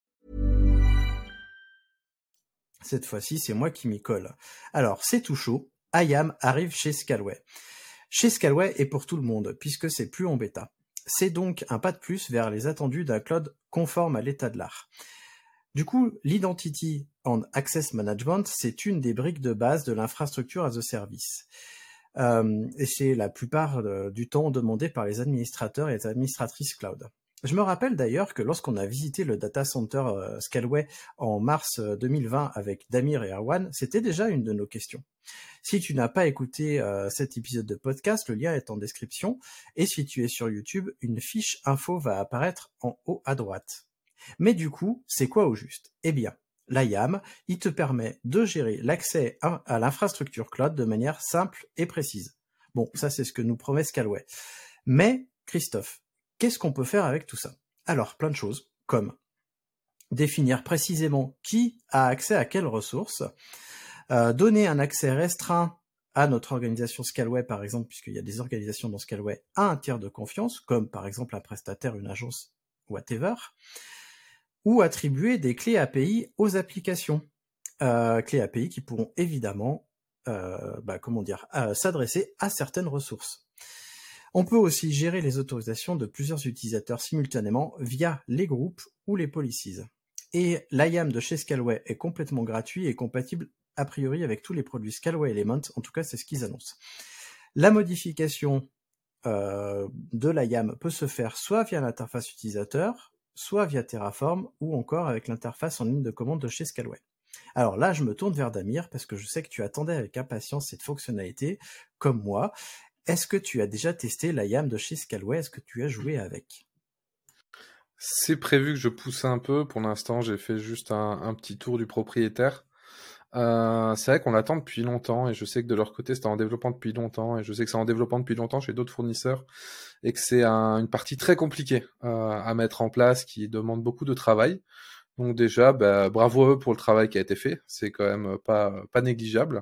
Cette fois-ci, c'est moi qui m'y colle. Alors, c'est tout chaud. IAM arrive chez Scalway. Chez Scalway et pour tout le monde, puisque c'est plus en bêta. C'est donc un pas de plus vers les attendus d'un cloud conforme à l'état de l'art. Du coup, l'Identity and Access Management, c'est une des briques de base de l'infrastructure as a service. Euh, et c'est la plupart euh, du temps demandé par les administrateurs et les administratrices cloud. Je me rappelle d'ailleurs que lorsqu'on a visité le data center euh, Scalway en mars 2020 avec Damir et Erwan, c'était déjà une de nos questions. Si tu n'as pas écouté cet épisode de podcast, le lien est en description. Et si tu es sur YouTube, une fiche info va apparaître en haut à droite. Mais du coup, c'est quoi au juste? Eh bien, l'IAM, il te permet de gérer l'accès à l'infrastructure cloud de manière simple et précise. Bon, ça c'est ce que nous promet Scalway. Mais, Christophe, qu'est-ce qu'on peut faire avec tout ça? Alors, plein de choses, comme définir précisément qui a accès à quelles ressources, euh, donner un accès restreint à notre organisation Scalway, par exemple, puisqu'il y a des organisations dans Scalway, à un tiers de confiance, comme par exemple un prestataire, une agence, whatever, ou attribuer des clés API aux applications. Euh, clés API qui pourront évidemment, euh, bah, s'adresser à certaines ressources. On peut aussi gérer les autorisations de plusieurs utilisateurs simultanément via les groupes ou les policies. Et l'IAM de chez Scalway est complètement gratuit et compatible a priori avec tous les produits Scalway Element, en tout cas c'est ce qu'ils annoncent. La modification euh, de l'IAM peut se faire soit via l'interface utilisateur, soit via Terraform ou encore avec l'interface en ligne de commande de chez Scalway. Alors là, je me tourne vers Damir parce que je sais que tu attendais avec impatience cette fonctionnalité, comme moi. Est-ce que tu as déjà testé la YAM de chez Scalway? Est-ce que tu as joué avec? C'est prévu que je pousse un peu. Pour l'instant, j'ai fait juste un, petit tour du propriétaire. Euh, c'est vrai qu'on l'attend depuis longtemps et je sais que de leur côté c'était en développement depuis longtemps et je sais que c'est en développement depuis longtemps chez d'autres fournisseurs et que c'est une partie très compliquée euh, à mettre en place qui demande beaucoup de travail. Donc déjà, bah, bravo à eux pour le travail qui a été fait, c'est quand même pas pas négligeable.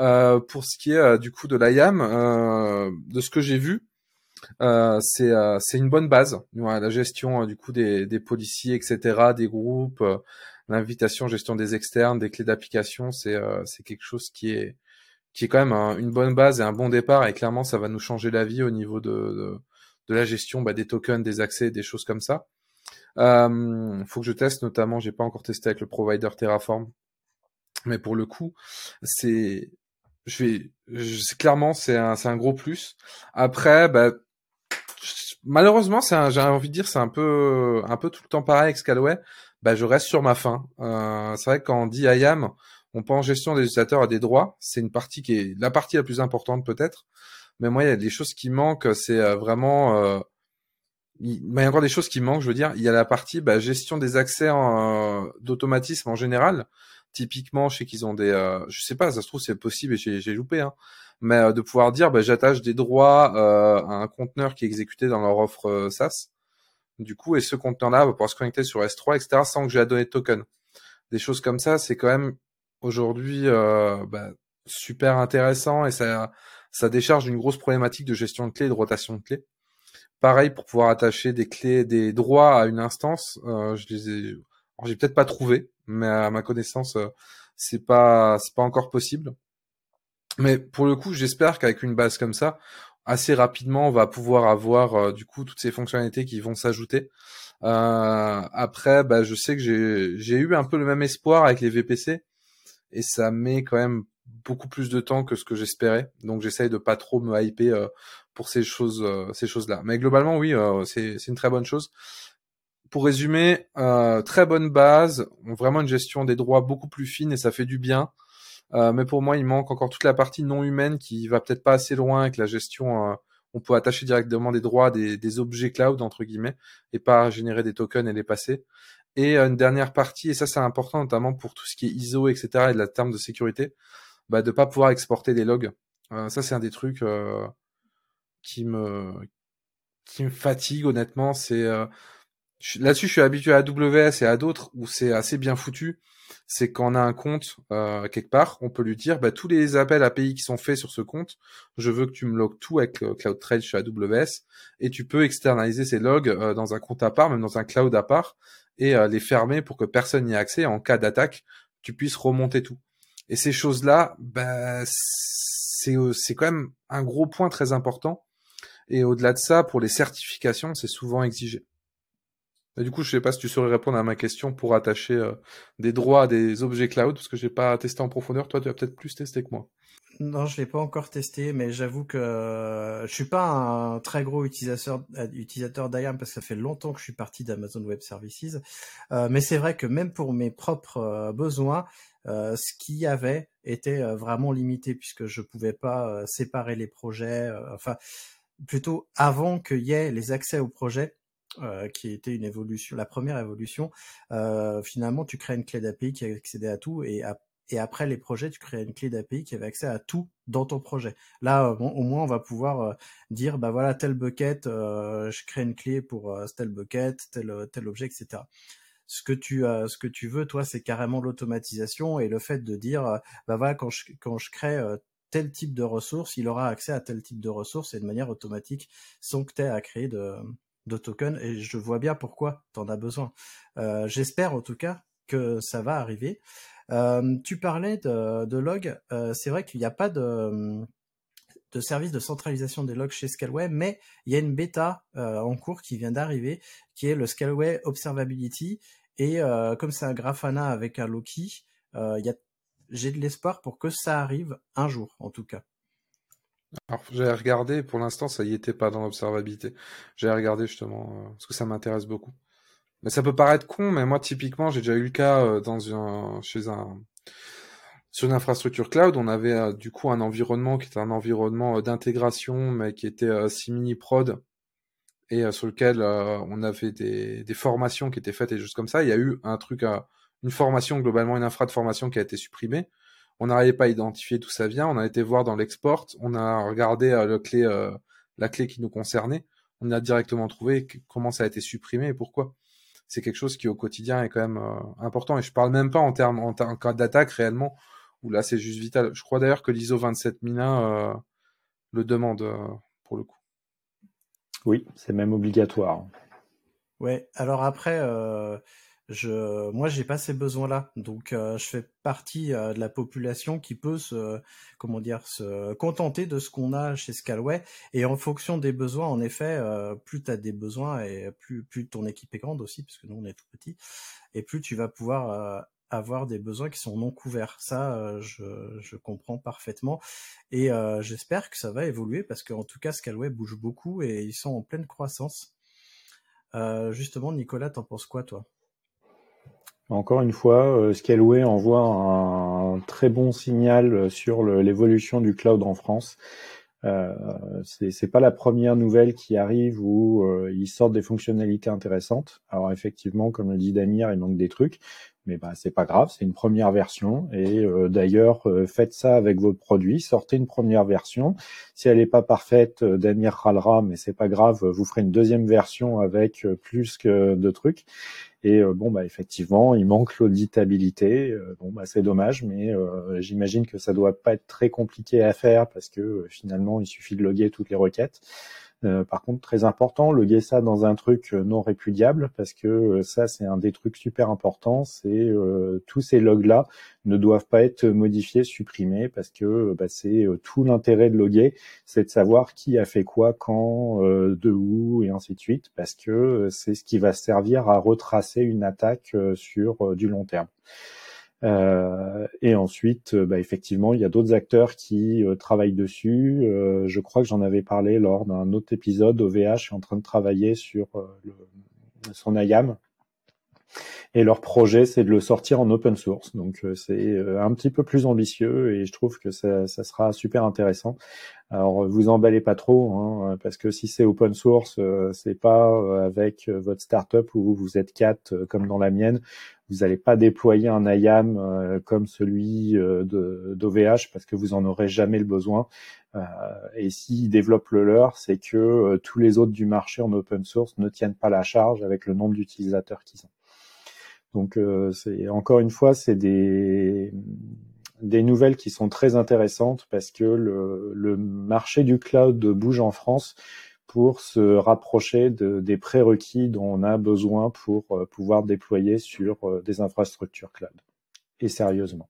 Euh, pour ce qui est euh, du coup de l'IAM, euh, de ce que j'ai vu, euh, c'est c'est une bonne base. la gestion du coup des, des policiers, etc., des groupes, l'invitation, gestion des externes, des clés d'application, c'est c'est quelque chose qui est qui est quand même une bonne base et un bon départ. Et clairement, ça va nous changer la vie au niveau de, de, de la gestion bah, des tokens, des accès, des choses comme ça. Euh, faut que je teste, notamment, j'ai pas encore testé avec le provider Terraform, mais pour le coup, c'est, je vais, je, clairement, c'est un, c'est un gros plus. Après, bah, malheureusement, j'ai envie de dire, c'est un peu, un peu tout le temps pareil avec Scalway. Bah, je reste sur ma fin. Euh, c'est vrai que quand on dit IAM, on pense gestion des utilisateurs à des droits. C'est une partie qui est la partie la plus importante peut-être. Mais moi, il y a des choses qui manquent. C'est euh, vraiment, euh, il, y a encore des choses qui manquent. Je veux dire, il y a la partie bah, gestion des accès euh, d'automatisme en général. Typiquement, je sais qu'ils ont des, euh, je sais pas, ça se trouve c'est possible et j'ai loupé, hein. Mais de pouvoir dire, bah, j'attache des droits à un conteneur qui est exécuté dans leur offre SaaS. Du coup, et ce conteneur-là va pouvoir se connecter sur S3, etc., sans que j'ai à donner de token. Des choses comme ça, c'est quand même aujourd'hui euh, bah, super intéressant et ça, ça décharge une grosse problématique de gestion de clés et de rotation de clés. Pareil pour pouvoir attacher des clés, des droits à une instance. Euh, je les ai, j'ai peut-être pas trouvé, mais à ma connaissance, euh, c'est pas, c'est pas encore possible. Mais pour le coup, j'espère qu'avec une base comme ça, assez rapidement, on va pouvoir avoir euh, du coup toutes ces fonctionnalités qui vont s'ajouter. Euh, après, bah, je sais que j'ai, eu un peu le même espoir avec les VPC et ça met quand même beaucoup plus de temps que ce que j'espérais. Donc j'essaye de pas trop me hyper euh, pour ces choses, euh, ces choses-là. Mais globalement, oui, c'est une très bonne chose. Pour résumer, très bonne base, vraiment une gestion des droits beaucoup plus fine et ça fait du bien. mais pour moi, il manque encore toute la partie non humaine qui va peut-être pas assez loin avec la gestion. on peut attacher directement des droits des, des objets cloud entre guillemets et pas générer des tokens et les passer. Et une dernière partie, et ça c'est important notamment pour tout ce qui est ISO, etc. et de la terme de sécurité, bah, de pas pouvoir exporter des logs. Euh, ça, c'est un des trucs euh, qui me qui me fatigue honnêtement. C'est euh, là-dessus, je suis habitué à AWS et à d'autres où c'est assez bien foutu. C'est quand on a un compte quelque part, on peut lui dire bah, tous les appels API qui sont faits sur ce compte, je veux que tu me logs tout avec CloudTrade chez AWS et tu peux externaliser ces logs dans un compte à part, même dans un cloud à part, et les fermer pour que personne n'y ait accès. En cas d'attaque, tu puisses remonter tout. Et ces choses-là, bah, c'est euh, c'est quand même un gros point très important. Et au-delà de ça, pour les certifications, c'est souvent exigé. Et du coup, je sais pas si tu saurais répondre à ma question pour attacher euh, des droits à des objets cloud, parce que j'ai pas testé en profondeur. Toi, tu as peut-être plus testé que moi. Non, je l'ai pas encore testé, mais j'avoue que euh, je suis pas un très gros utilisateur utilisateur d'IAM parce que ça fait longtemps que je suis parti d'Amazon Web Services. mais c'est vrai que même pour mes propres besoins, euh, ce qu'il y avait était euh, vraiment limité puisque je pouvais pas euh, séparer les projets. enfin, plutôt avant qu'il y ait les accès aux projets, qui était une évolution, la première évolution. finalement, tu crées une clé d'API qui accédait à tout et, et après les projets, tu crées une clé d'API qui avait accès à tout dans ton projet. Là, au moins, on va pouvoir dire, bah voilà, tel bucket, je crée une clé pour tel bucket, tel tel objet, etc ce que tu ce que tu veux, toi, c'est carrément l'automatisation et le fait de dire, euh, bah voilà, quand je, quand je crée euh, tel type de ressources, il aura accès à tel type de ressources et de manière automatique sans que tu aies à créer de, de tokens. Et je vois bien pourquoi tu en as besoin. Euh, J'espère en tout cas que ça va arriver. Euh, tu parlais de, de log. Euh, c'est vrai qu'il n'y a pas de, service de centralisation des logs chez Scalway, mais il y a une bêta en cours qui vient d'arriver, qui est le Scalway Observability, et euh, comme c'est un Grafana avec un Loki, euh, j'ai de l'espoir pour que ça arrive un jour, en tout cas. Alors, j'ai regardé, pour l'instant, ça y était pas dans l'observabilité. J'ai regardé justement, euh, parce que ça m'intéresse beaucoup. Mais ça peut paraître con, mais moi, typiquement, j'ai déjà eu le cas dans un, chez un, sur une infrastructure cloud, on avait du coup un environnement qui était un environnement d'intégration, mais qui était simili prod et euh, sur lequel euh, on avait des, des, formations qui étaient faites et juste comme ça. Il y a eu un truc, une formation globalement, une infra de formation qui a été supprimée. On n'arrivait pas à identifier d'où ça vient. On a été voir dans l'export. On a regardé euh, le clé, la clé qui nous concernait. On a directement trouvé comment ça a été supprimé et pourquoi. C'est quelque chose qui au quotidien est quand même important. Et je parle même pas en termes en, en cas d'attaque réellement, où là c'est juste vital. Je crois d'ailleurs que l'ISO 27001 le demande pour le coup. Oui, c'est même obligatoire. Ouais, alors après, euh, je, moi, j'ai pas ces besoins-là, donc euh, je fais partie euh, de la population qui peut se, comment dire, se contenter de ce qu'on a chez Scalway. Et en fonction des besoins, en effet, plus tu as des besoins et plus, ton équipe est grande aussi, parce que nous on est tout petit, et plus tu vas pouvoir avoir des besoins qui sont non couverts. Ça, euh, je, comprends parfaitement. Et euh, j'espère que ça va évoluer parce qu'en tout cas, Scalway bouge beaucoup et ils sont en pleine croissance. Euh, justement, Nicolas, t'en penses quoi, toi? Encore une fois, Scalway envoie un très bon signal sur l'évolution du cloud en France. Euh, c'est pas la première nouvelle qui arrive où ils sortent des fonctionnalités intéressantes. Alors effectivement, comme le dit Damir, il manque des trucs, mais bah c'est pas grave, c'est une première version. Et d'ailleurs, faites ça avec votre produit, sortez une première version. Si elle n'est pas parfaite, Damir râlera, mais c'est pas grave, vous ferez une deuxième version avec plus de trucs. Et euh, bon, bah effectivement, il manque l'auditabilité. Euh, bon, bah c'est dommage, mais euh, j'imagine que ça doit pas être très compliqué à faire parce que finalement, il suffit de loguer toutes les requêtes. Par contre, très important, loguer ça dans un truc non répudiable, parce que ça, c'est un des trucs super importants, c'est tous ces logs-là ne doivent pas être modifiés, supprimés, parce que bah, c'est tout l'intérêt de loguer, c'est de savoir qui a fait quoi, quand, de où, parce que c'est ce qui va servir à retracer une attaque sur du long terme. Euh, et ensuite, euh, bah, effectivement, il y a d'autres acteurs qui euh, travaillent dessus. je crois que j'en avais parlé lors d'un autre épisode. OVH est en train de travailler sur son IAM. Et leur projet, c'est de le sortir en open source. Donc, c'est un petit peu plus ambitieux et je trouve que ça, sera super intéressant. Alors, vous emballez pas trop, hein, parce que si c'est open source, c'est pas avec votre startup où vous êtes quatre, comme dans la mienne, vous n'allez pas déployer un IAM euh, comme celui euh, d'OVH parce que vous en aurez jamais le besoin. Euh, et s'ils développent le leur, c'est que tous les autres du marché en open source ne tiennent pas la charge avec le nombre d'utilisateurs qu'ils ont. Donc c'est encore une fois, c'est des des nouvelles qui sont très intéressantes parce que le, le marché du cloud bouge en France pour se rapprocher de, des prérequis dont on a besoin pour euh, pouvoir déployer sur euh, des infrastructures cloud. Et sérieusement.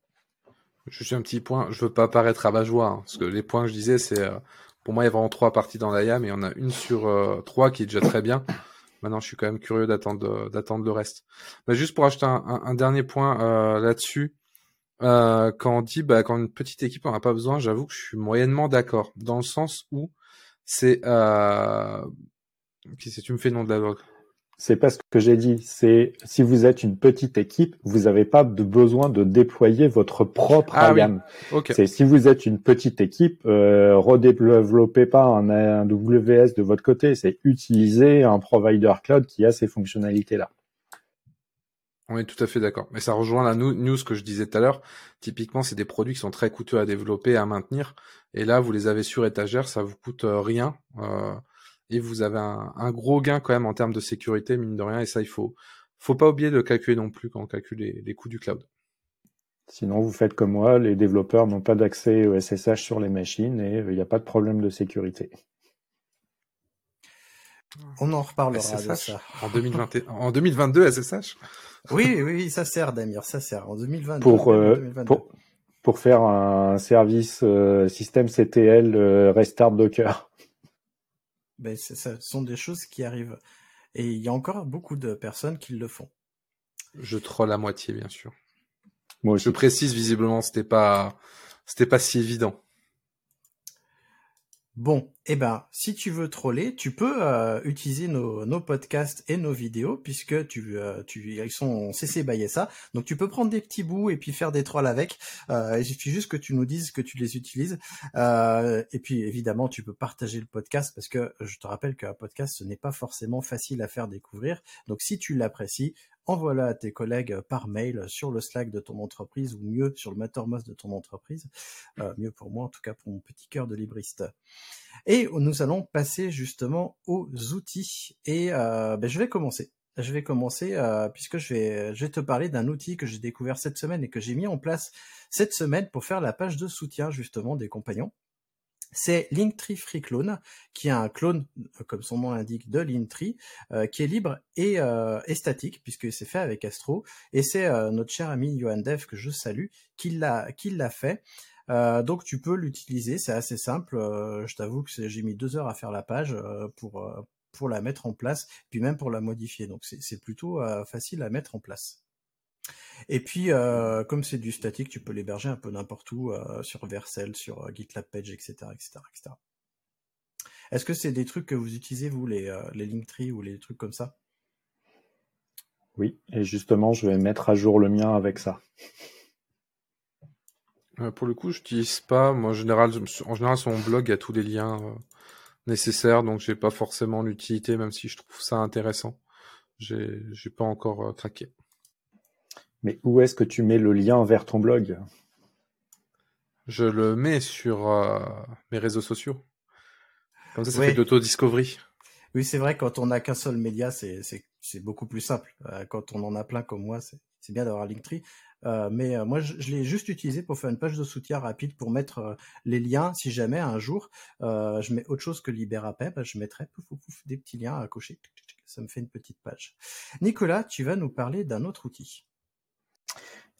Juste un petit point, je veux pas paraître à hein, parce que les points que je disais, c'est euh, pour moi il y a vraiment trois parties dans l'IA, mais il y en a une sur trois qui est déjà très bien. Maintenant, je suis quand même curieux d'attendre d'attendre le reste. Mais juste pour ajouter un, un, dernier point là-dessus, quand on dit bah, quand une petite équipe on n'a pas besoin, j'avoue que je suis moyennement d'accord, dans le sens où c'est euh... si tu me fais le nom de la. C'est pas ce que j'ai dit. C'est si vous êtes une petite équipe, vous n'avez pas de besoin de déployer votre propre ah, IAM. C'est si vous êtes une petite équipe, euh, redéveloppez pas un, un WS de votre côté. C'est utiliser un provider cloud qui a ces fonctionnalités là. On est tout à fait d'accord. Mais ça rejoint la news que je disais tout à l'heure. Typiquement, c'est des produits qui sont très coûteux à développer, à maintenir. Et là, vous les avez sur étagère, ça vous coûte euh, rien. Euh, et vous avez un, gros gain quand même en termes de sécurité, mine de rien. Et ça, il faut, faut pas oublier de calculer non plus quand on calcule les, coûts du cloud. Sinon, vous faites comme moi, les développeurs n'ont pas d'accès au SSH sur les machines et euh, il n'y a pas de problème de sécurité. On en reparlera de ça. En, 2020, en 2022, SSH oui, oui, ça sert, Damir, ça sert. En 2022. Pour, euh, pour, pour, faire un service euh, système CTL euh, restart Docker. Ben, ce sont des choses qui arrivent. Et il y a encore beaucoup de personnes qui le font. Je troll à moitié, bien sûr. Moi Je précise, visiblement, c'était pas, c'était pas si évident. Bon, eh ben, si tu veux troller, tu peux euh, utiliser nos, podcasts et nos vidéos puisque tu, euh, tu ils sont CC by ça. Donc tu peux prendre des petits bouts et puis faire des trolls avec. Euh, il suffit juste que tu nous dises que tu les utilises. Euh, et puis évidemment, tu peux partager le podcast parce que je te rappelle qu'un podcast ce n'est pas forcément facile à faire découvrir. Donc si tu l'apprécies, envoie-la à tes collègues par mail sur le Slack de ton entreprise ou mieux sur le Mattermost de ton entreprise. Euh, mieux pour moi, en tout cas pour mon petit cœur de libriste. Et nous allons passer justement aux outils. Et euh, ben, je vais commencer. Je vais commencer euh, puisque je vais, je vais te parler d'un outil que j'ai découvert cette semaine et que j'ai mis en place cette semaine pour faire la page de soutien justement des compagnons c'est Linktree Free Clone, qui est un clone, euh, comme son nom l'indique, de Linktree, euh, qui est libre et, euh, statique, puisque c'est fait avec Astro. Et c'est notre cher ami Johan Dev, que je salue, qui l'a, qui fait. donc tu peux l'utiliser, c'est assez simple. je t'avoue que j'ai mis deux heures à faire la page pour, pour la mettre en place, puis même pour la modifier. Donc c'est plutôt facile à mettre en place. Et puis, euh, comme c'est du statique, tu peux l'héberger un peu n'importe où, euh, sur Vercel, sur euh, GitLab Page, etc., etc., etc. Est-ce que c'est des trucs que vous utilisez, vous, les Linktree ou les trucs comme ça? Oui, et justement, je vais mettre à jour le mien avec ça. Pour le coup, je n'utilise pas. Moi, en général, en général, sur mon blog, il y a tous les liens nécessaires, donc j'ai pas forcément l'utilité, même si je trouve ça intéressant. J'ai pas encore craqué. Mais où est-ce que tu mets le lien vers ton blog? Je le mets sur euh, mes réseaux sociaux. Comme ça, ça fait de l'auto-discovery. Oui, c'est vrai, quand on n'a qu'un seul média, c'est beaucoup plus simple. Euh, quand on en a plein comme moi, c'est bien d'avoir Linktree. Euh, mais euh, moi, je, l'ai juste utilisé pour faire une page de soutien rapide pour mettre euh, les liens. Si jamais un jour je mets autre chose que LibéraPay, bah, je mettrai des petits liens à cocher. Ça me fait une petite page. Nicolas, tu vas nous parler d'un autre outil.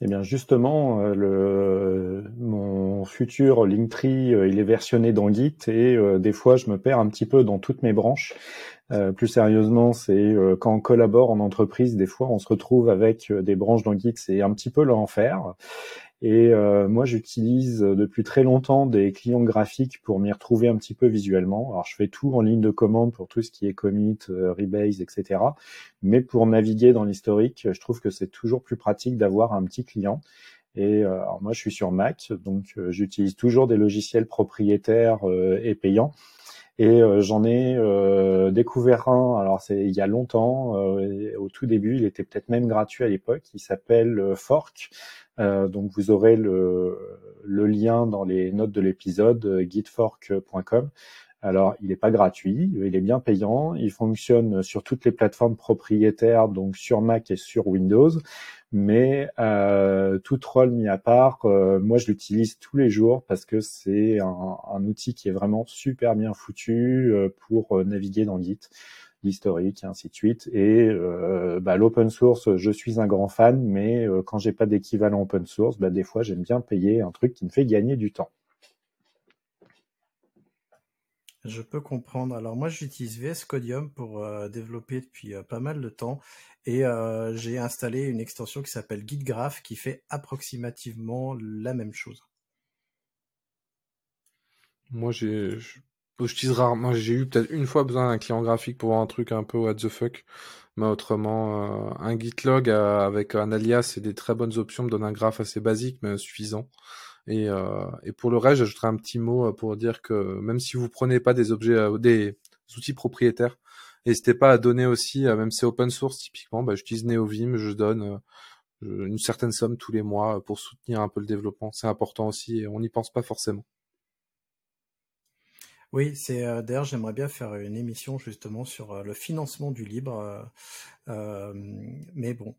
Eh bien justement, le, mon futur Linktree, il est versionné dans Git et des fois je me perds un petit peu dans toutes mes branches. Euh, plus sérieusement, c'est euh, quand on collabore en entreprise, des fois, on se retrouve avec euh, des branches dans Git, c'est un petit peu l'enfer. Et moi, j'utilise depuis très longtemps des clients graphiques pour m'y retrouver un petit peu visuellement. Alors, je fais tout en ligne de commande pour tout ce qui est commit, rebase, etc. Mais pour naviguer dans l'historique, je trouve que c'est toujours plus pratique d'avoir un petit client. Et alors moi, je suis sur Mac, donc j'utilise toujours des logiciels propriétaires et payants. Et euh, j'en ai euh, découvert un, alors c'est il y a longtemps, euh, au tout début, il était peut-être même gratuit à l'époque, il s'appelle Fork. donc vous aurez le, le, lien dans les notes de l'épisode, gitfork.com. Alors, il n'est pas gratuit, il est bien payant, il fonctionne sur toutes les plateformes propriétaires, donc sur Mac et sur Windows. Mais euh, tout troll mis à part, euh, moi je l'utilise tous les jours parce que c'est un, outil qui est vraiment super bien foutu euh, pour naviguer dans Git, l'historique et ainsi de suite. Et bah, l'open source, je suis un grand fan, mais quand j'ai pas d'équivalent open source, bah, des fois j'aime bien payer un truc qui me fait gagner du temps. Je peux comprendre. Alors moi, j'utilise VS Codium pour développer depuis pas mal de temps et euh, j'ai installé une extension qui s'appelle GitGraph qui fait approximativement la même chose. Moi, j'ai, j'utilise rarement. J'ai eu peut-être une fois besoin d'un client graphique pour un truc un peu what the fuck. Mais autrement, euh, un Gitlog euh, avec un alias et des très bonnes options me donne un graphe assez basique mais suffisant. Et, et pour le reste, j'ajouterai un petit mot pour dire que même si vous prenez pas des objets, des outils propriétaires, N'hésitez pas à donner aussi, euh, même si c'est open source typiquement, bah, j'utilise NeoVim, je donne euh, une certaine somme tous les mois pour soutenir un peu le développement. C'est important aussi et on n'y pense pas forcément. Oui, c'est euh, d'ailleurs j'aimerais bien faire une émission justement sur le financement du libre euh, mais bon,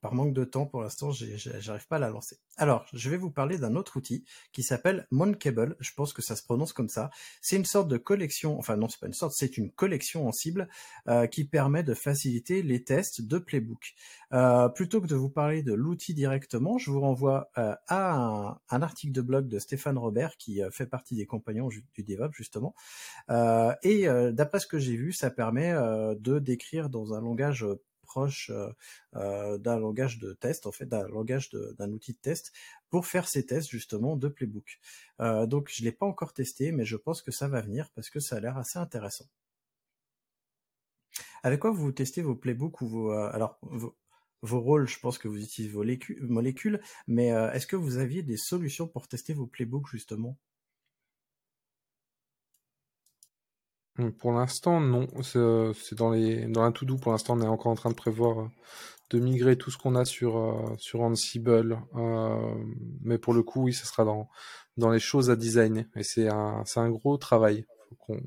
par manque de temps pour l'instant, j'arrive pas à la lancer. Alors, je vais vous parler d'un autre outil qui s'appelle Moncable. Je pense que ça se prononce comme ça. C'est une sorte de collection, enfin non, c'est pas une sorte, c'est une collection en cible euh, qui permet de faciliter les tests de Playbook. Euh, plutôt que de vous parler de l'outil directement, je vous renvoie à un, un, article de blog de Stéphane Robert qui fait partie des compagnons du DevOps justement. et d'après ce que j'ai vu, ça permet de décrire dans un langage euh, euh, d'un langage de test, en fait, d'un langage d'un outil de test pour faire ces tests justement de Playbook. Euh, donc je l'ai pas encore testé, mais je pense que ça va venir parce que ça a l'air assez intéressant. Avec quoi vous testez vos playbooks ou vos alors vos, rôles, je pense que vous utilisez vos molécules, mais est-ce que vous aviez des solutions pour tester vos playbooks justement? Pour l'instant, non. Euh, c'est dans les dans tout doux. Pour l'instant, on est encore en train de prévoir euh, de migrer tout ce qu'on a sur euh, sur Ansible. mais pour le coup, oui, ce sera dans dans les choses à designer. Et c'est un c'est un gros travail. Faut qu'on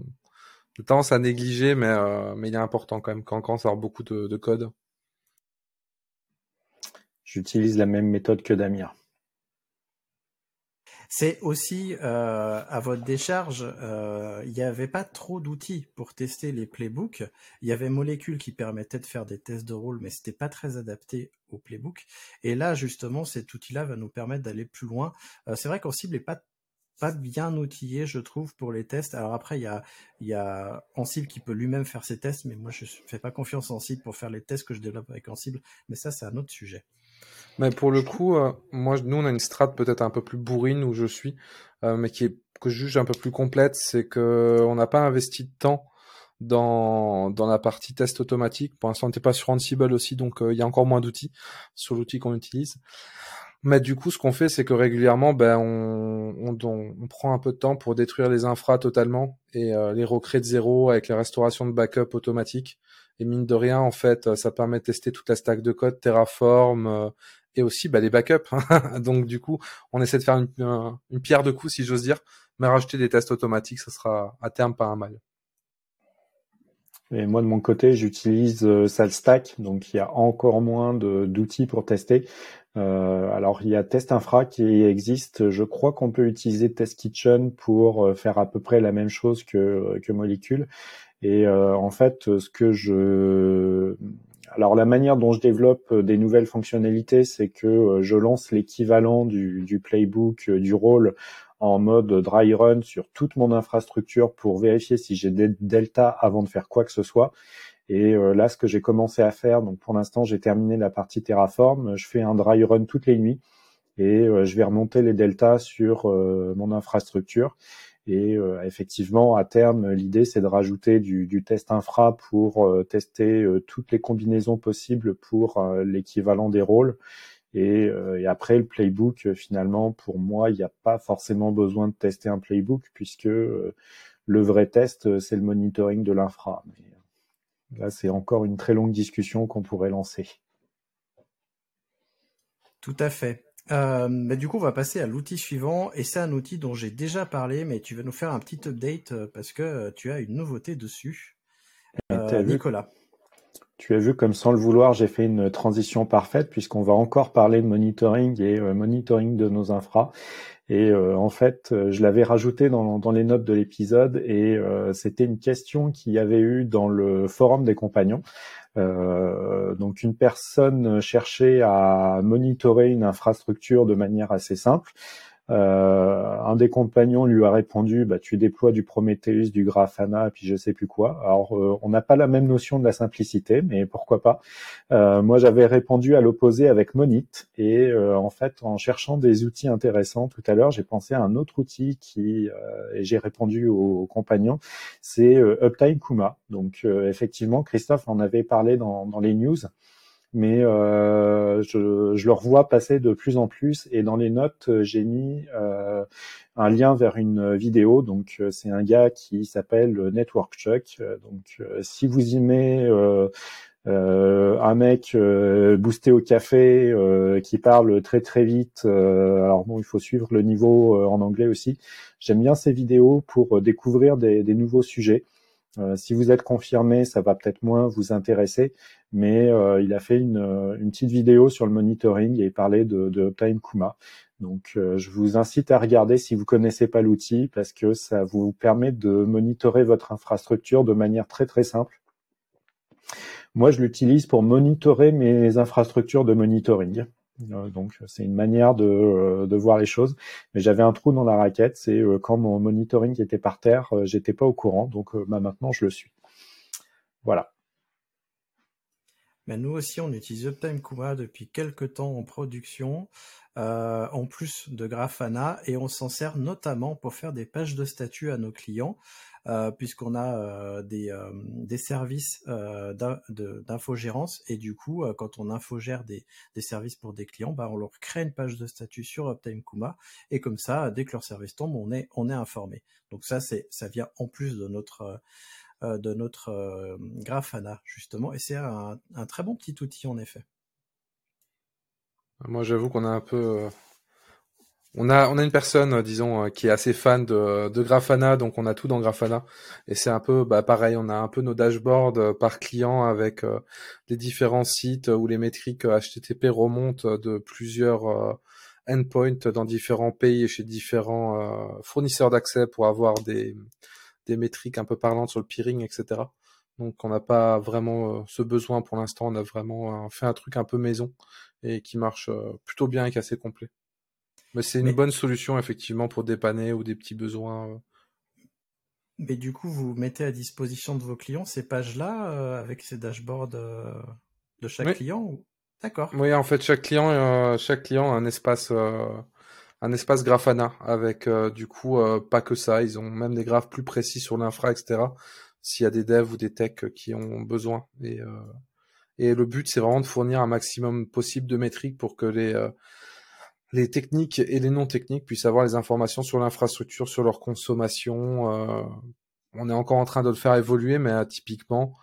de tendance à négliger, mais mais il est important quand même quand on commence à avoir beaucoup de, de code. J'utilise la même méthode que Damien. C'est aussi euh, à votre décharge, euh, il n'y avait pas trop d'outils pour tester les playbooks. Il y avait Molécule qui permettait de faire des tests de rôle, mais c'était pas très adapté au playbook. Et là, justement, cet outil-là va nous permettre d'aller plus loin. Euh, c'est vrai qu'en cible n'est pas bien outillé, je trouve, pour les tests. Alors après, il y a, il qui peut lui-même faire ses tests, mais moi, je fais pas confiance en Ansible pour faire les tests que je développe avec Ansible. Mais ça, c'est un autre sujet. Mais pour le coup, euh, moi, nous, on a une strat peut-être un peu plus bourrine où je suis, euh, mais qui est que je juge un peu plus complète, c'est que on n'a pas investi de temps dans dans la partie test automatique. Pour l'instant, on n'était pas sur Ansible aussi, donc euh, il y a encore moins d'outils sur l'outil qu'on utilise. Mais du coup, ce qu'on fait, c'est que régulièrement, ben, on, on, on, prend un peu de temps pour détruire les infras totalement et les recréer de zéro avec la restauration de backup automatique Et mine de rien, en fait, ça permet de tester toute la stack de code, Terraform, et aussi bah, les backups. Hein. *laughs* Donc du coup, on essaie de faire une, pierre de coups, si j'ose dire, mais rajouter des tests automatiques, ça sera à terme pas un mal. Et moi de mon côté, j'utilise euh, donc il y a encore moins d'outils pour tester. Euh, alors il y a Test Infra qui existe. Je crois qu'on peut utiliser Test Kitchen pour euh, faire à peu près la même chose que, que Molecule. Et euh, en fait, ce que je alors la manière dont je développe des nouvelles fonctionnalités, c'est que je lance l'équivalent du, du, playbook du rôle en mode dry run sur toute mon infrastructure pour vérifier si j'ai des deltas avant de faire quoi que ce soit. Et euh, là, ce que j'ai commencé à faire, donc pour l'instant, j'ai terminé la partie Terraform. Je fais un dry run toutes les nuits et euh, je vais remonter les deltas sur euh, mon infrastructure. Et effectivement, à terme, l'idée, c'est de rajouter du, du, test infra pour tester toutes les combinaisons possibles pour l'équivalent des rôles euh, et, après, le playbook, finalement, pour moi, il n'y a pas forcément besoin de tester un playbook puisque euh, le vrai test, euh, c'est le monitoring de l'infra. Là, c'est encore une très longue discussion qu'on pourrait lancer. Tout à fait. Euh, du coup, on va passer à l'outil suivant, et c'est un outil dont j'ai déjà parlé, mais tu vas nous faire un petit update parce que tu as une nouveauté dessus. Euh, Nicolas. Tu as vu comme sans le vouloir, j'ai fait une transition parfaite puisqu'on va encore parler de monitoring et euh, monitoring de nos infras. Et euh, en fait, euh, je l'avais rajouté dans, dans, les notes de l'épisode et c'était une question qu'il y avait eu dans le forum des compagnons. Donc une personne cherchait à monitorer une infrastructure de manière assez simple. Euh, un des compagnons lui a répondu bah, tu déploies du Prometheus, du Grafana, puis je sais plus quoi. Alors euh, on n'a pas la même notion de la simplicité, mais pourquoi pas. Euh, moi j'avais répondu à l'opposé avec Monit, et en fait en cherchant des outils intéressants tout à l'heure, j'ai pensé à un autre outil qui et j'ai répondu aux, compagnons, c'est Uptime Kuma. Donc effectivement Christophe en avait parlé dans, dans les news mais euh, je, je, le revois passer de plus en plus. Et dans les notes, euh, j'ai mis euh, un lien vers une vidéo. Donc, euh, c'est un gars qui s'appelle Network Chuck. Donc, si vous y mettez un mec boosté au café qui parle très très vite. alors bon, il faut suivre le niveau en anglais aussi. J'aime bien ces vidéos pour découvrir des, des nouveaux sujets. Euh, si vous êtes confirmé, ça va peut-être moins vous intéresser, mais euh, il a fait une, euh, une, petite vidéo sur le monitoring et il parlait de, de Kuma. Donc, je vous incite à regarder si vous connaissez pas l'outil parce que ça vous permet de monitorer votre infrastructure de manière très très simple. Moi, je l'utilise pour monitorer mes infrastructures de monitoring. Euh, donc c'est une manière de, euh, de, voir les choses. Mais j'avais un trou dans la raquette, c'est euh, quand mon monitoring était par terre, j'étais pas au courant, donc bah, maintenant je le suis. Voilà. Mais nous aussi, on utilise Uptime Kuma depuis quelques temps en production, euh, en plus de Grafana, et on s'en sert notamment pour faire des pages de statut à nos clients. Euh, puisqu'on a euh, des, euh, des, services d'infogérance et du coup, quand on infogère des, des, services pour des clients, bah, on leur crée une page de statut sur Uptime Kuma et comme ça, dès que leur service tombe, on est, on est informé. Donc ça, c'est ça vient en plus de notre de notre Grafana justement et c'est un, très bon petit outil en effet. Moi, j'avoue qu'on a un peu on a, on a une personne, euh, disons, euh, qui est assez fan de, de Grafana, donc on a tout dans Grafana. Et c'est un peu, bah, pareil, on a un peu nos dashboards euh, par client avec les différents sites où les métriques HTTP remontent de plusieurs endpoints dans différents pays et chez différents fournisseurs d'accès pour avoir des, des métriques un peu parlantes sur le peering, etc. Donc on n'a pas vraiment ce besoin pour l'instant. On a vraiment fait un truc un peu maison et qui marche plutôt bien et qui est assez complet. Mais c'est une bonne solution effectivement pour dépanner ou des petits besoins. Euh. Mais du coup, vous mettez à disposition de vos clients ces pages-là euh, avec ces dashboards euh, de chaque client ou... D'accord. Oui, en fait, chaque client, chaque client a un espace, un espace Grafana avec du coup pas que ça. Ils ont même des graphes plus précis sur l'infra, etc. S'il y a des devs ou des techs qui ont besoin. Et, et le but, c'est vraiment de fournir un maximum possible de métriques pour que les les techniques et les non techniques puissent avoir les informations sur l'infrastructure, sur leur consommation. Euh, on est encore en train de le faire évoluer, mais euh, typiquement,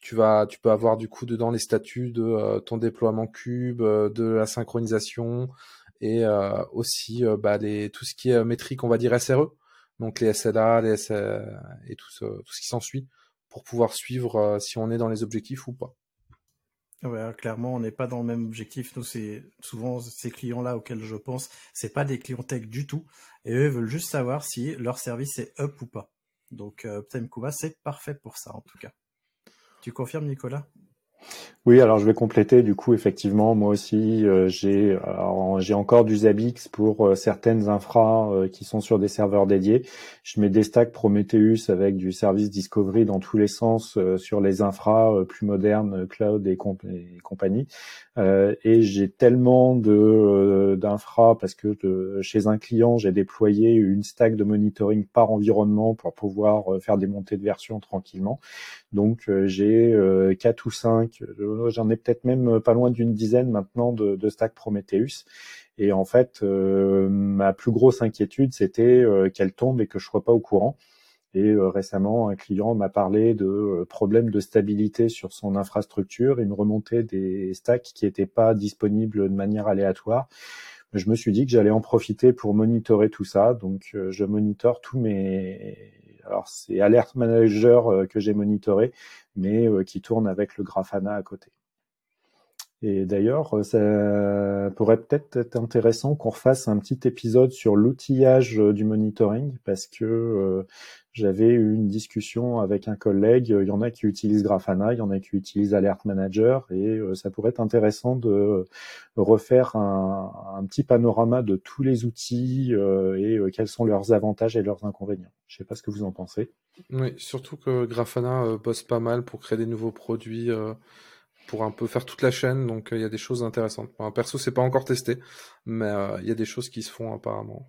tu vas, tu peux avoir du coup dedans les statuts de ton déploiement cube, de la synchronisation et aussi bah, les, tout ce qui est métrique, on va dire SRE, donc les SLA, les et tout ce, qui s'ensuit pour pouvoir suivre si on est dans les objectifs ou pas. Ouais, clairement, on n'est pas dans le même objectif. Nous, c'est souvent ces clients-là auxquels je pense, c'est pas des clients tech du tout, et eux veulent juste savoir si leur service est up ou pas. Donc, euh, c'est parfait pour ça, en tout cas. Tu confirmes, Nicolas? Oui, alors je vais compléter. Du coup, effectivement, moi aussi, euh, j'ai encore du Zabbix pour euh, certaines infras euh, qui sont sur des serveurs dédiés. Je mets des stacks Prometheus avec du service Discovery dans tous les sens sur les infras plus modernes, cloud et, compagnie. et j'ai tellement de d'infras parce que chez un client, j'ai déployé une stack de monitoring par environnement pour pouvoir faire des montées de version tranquillement. Donc j'ai quatre ou cinq j'en ai peut-être même euh, pas loin d'une dizaine maintenant de, de stack Prometheus. Et en fait, euh, ma plus grosse inquiétude, c'était euh, qu'elle tombe et que je sois pas au courant. Et récemment, un client m'a parlé de problèmes de stabilité sur son infrastructure. Il me remontait des stacks qui n'étaient pas disponibles de manière aléatoire. Je me suis dit que j'allais en profiter pour monitorer tout ça. Donc, je monitore tous mes alors c'est Alert Manager que j'ai monitoré, mais qui tourne avec le Grafana à côté. Et d'ailleurs, ça pourrait peut-être être intéressant qu'on refasse un petit épisode sur l'outillage du monitoring, parce que j'avais eu une discussion avec un collègue. Il y en a qui utilisent Grafana, il y en a qui utilisent Alert Manager, et euh, ça pourrait être intéressant de refaire un, petit panorama de tous les outils euh, et euh, quels sont leurs avantages et leurs inconvénients. Je ne sais pas ce que vous en pensez. Oui, surtout que Grafana bosse pas mal pour créer des nouveaux produits pour un peu faire toute la chaîne. Donc il y a des choses intéressantes. perso, c'est pas encore testé, mais il y a des choses qui se font apparemment.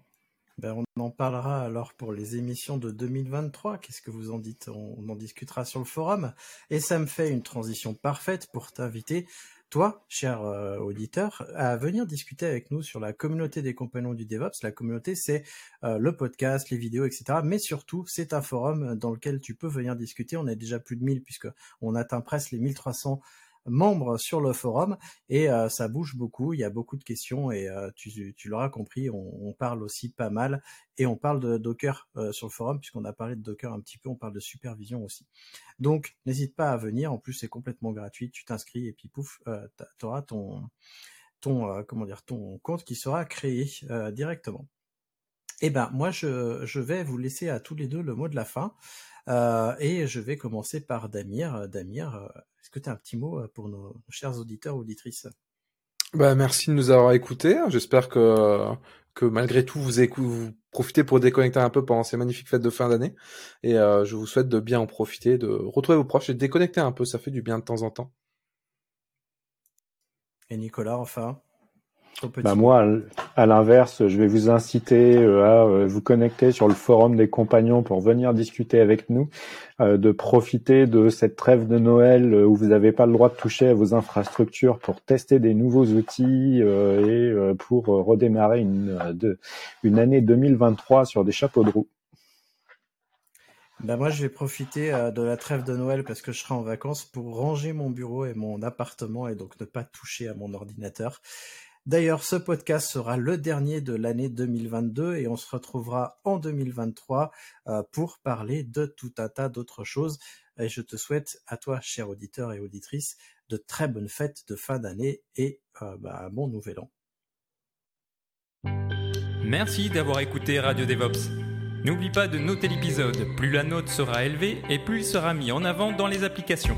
Ben, on en parlera alors pour les émissions de 2023. Qu'est-ce que vous en dites? On, en discutera sur le forum. Et ça me fait une transition parfaite pour t'inviter, toi, cher euh, auditeur, à venir discuter avec nous sur la communauté des compagnons du DevOps. La communauté, c'est euh, le podcast, les vidéos, etc. Mais surtout, c'est un forum dans lequel tu peux venir discuter. On est déjà plus de 1000 puisque on atteint presque les 1300 membres sur le forum et euh, ça bouge beaucoup, il y a beaucoup de questions et euh, tu, tu l'auras compris, on, on, parle aussi pas mal et on parle de Docker euh, sur le forum puisqu'on a parlé de Docker un petit peu, on parle de supervision aussi. Donc n'hésite pas à venir, en plus c'est complètement gratuit, tu t'inscris et puis pouf, tu auras ton ton comment dire ton compte qui sera créé directement. Eh ben moi je, je vais vous laisser à tous les deux le mot de la fin. Euh, et je vais commencer par Damir. Damir, euh, est-ce que tu as un petit mot euh, pour nos chers auditeurs auditrices? Bah, Merci de nous avoir écoutés. J'espère que, que malgré tout, vous, vous profitez pour déconnecter un peu pendant ces magnifiques fêtes de fin d'année. Et je vous souhaite de bien en profiter, de retrouver vos proches et de déconnecter un peu. Ça fait du bien de temps en temps. Et Nicolas, enfin? Bah moi, à l'inverse, je vais vous inciter euh, à euh, vous connecter sur le forum des compagnons pour venir discuter avec nous, euh, de profiter de cette trêve de Noël où vous n'avez pas le droit de toucher à vos infrastructures pour tester des nouveaux outils et pour redémarrer une, une année 2023 sur des chapeaux de roue. Ben moi, je vais profiter de la trêve de Noël parce que je serai en vacances pour ranger mon bureau et mon appartement et donc ne pas toucher à mon ordinateur. D'ailleurs, ce podcast sera le dernier de l'année 2022 et on se retrouvera en 2023 euh, pour parler de tout un tas d'autres choses. Et je te souhaite à toi, cher auditeur et auditrice, de très bonnes fêtes de fin d'année et euh, bah, un bon nouvel an. Merci d'avoir écouté Radio DevOps. N'oublie pas de noter l'épisode, plus la note sera élevée et plus il sera mis en avant dans les applications.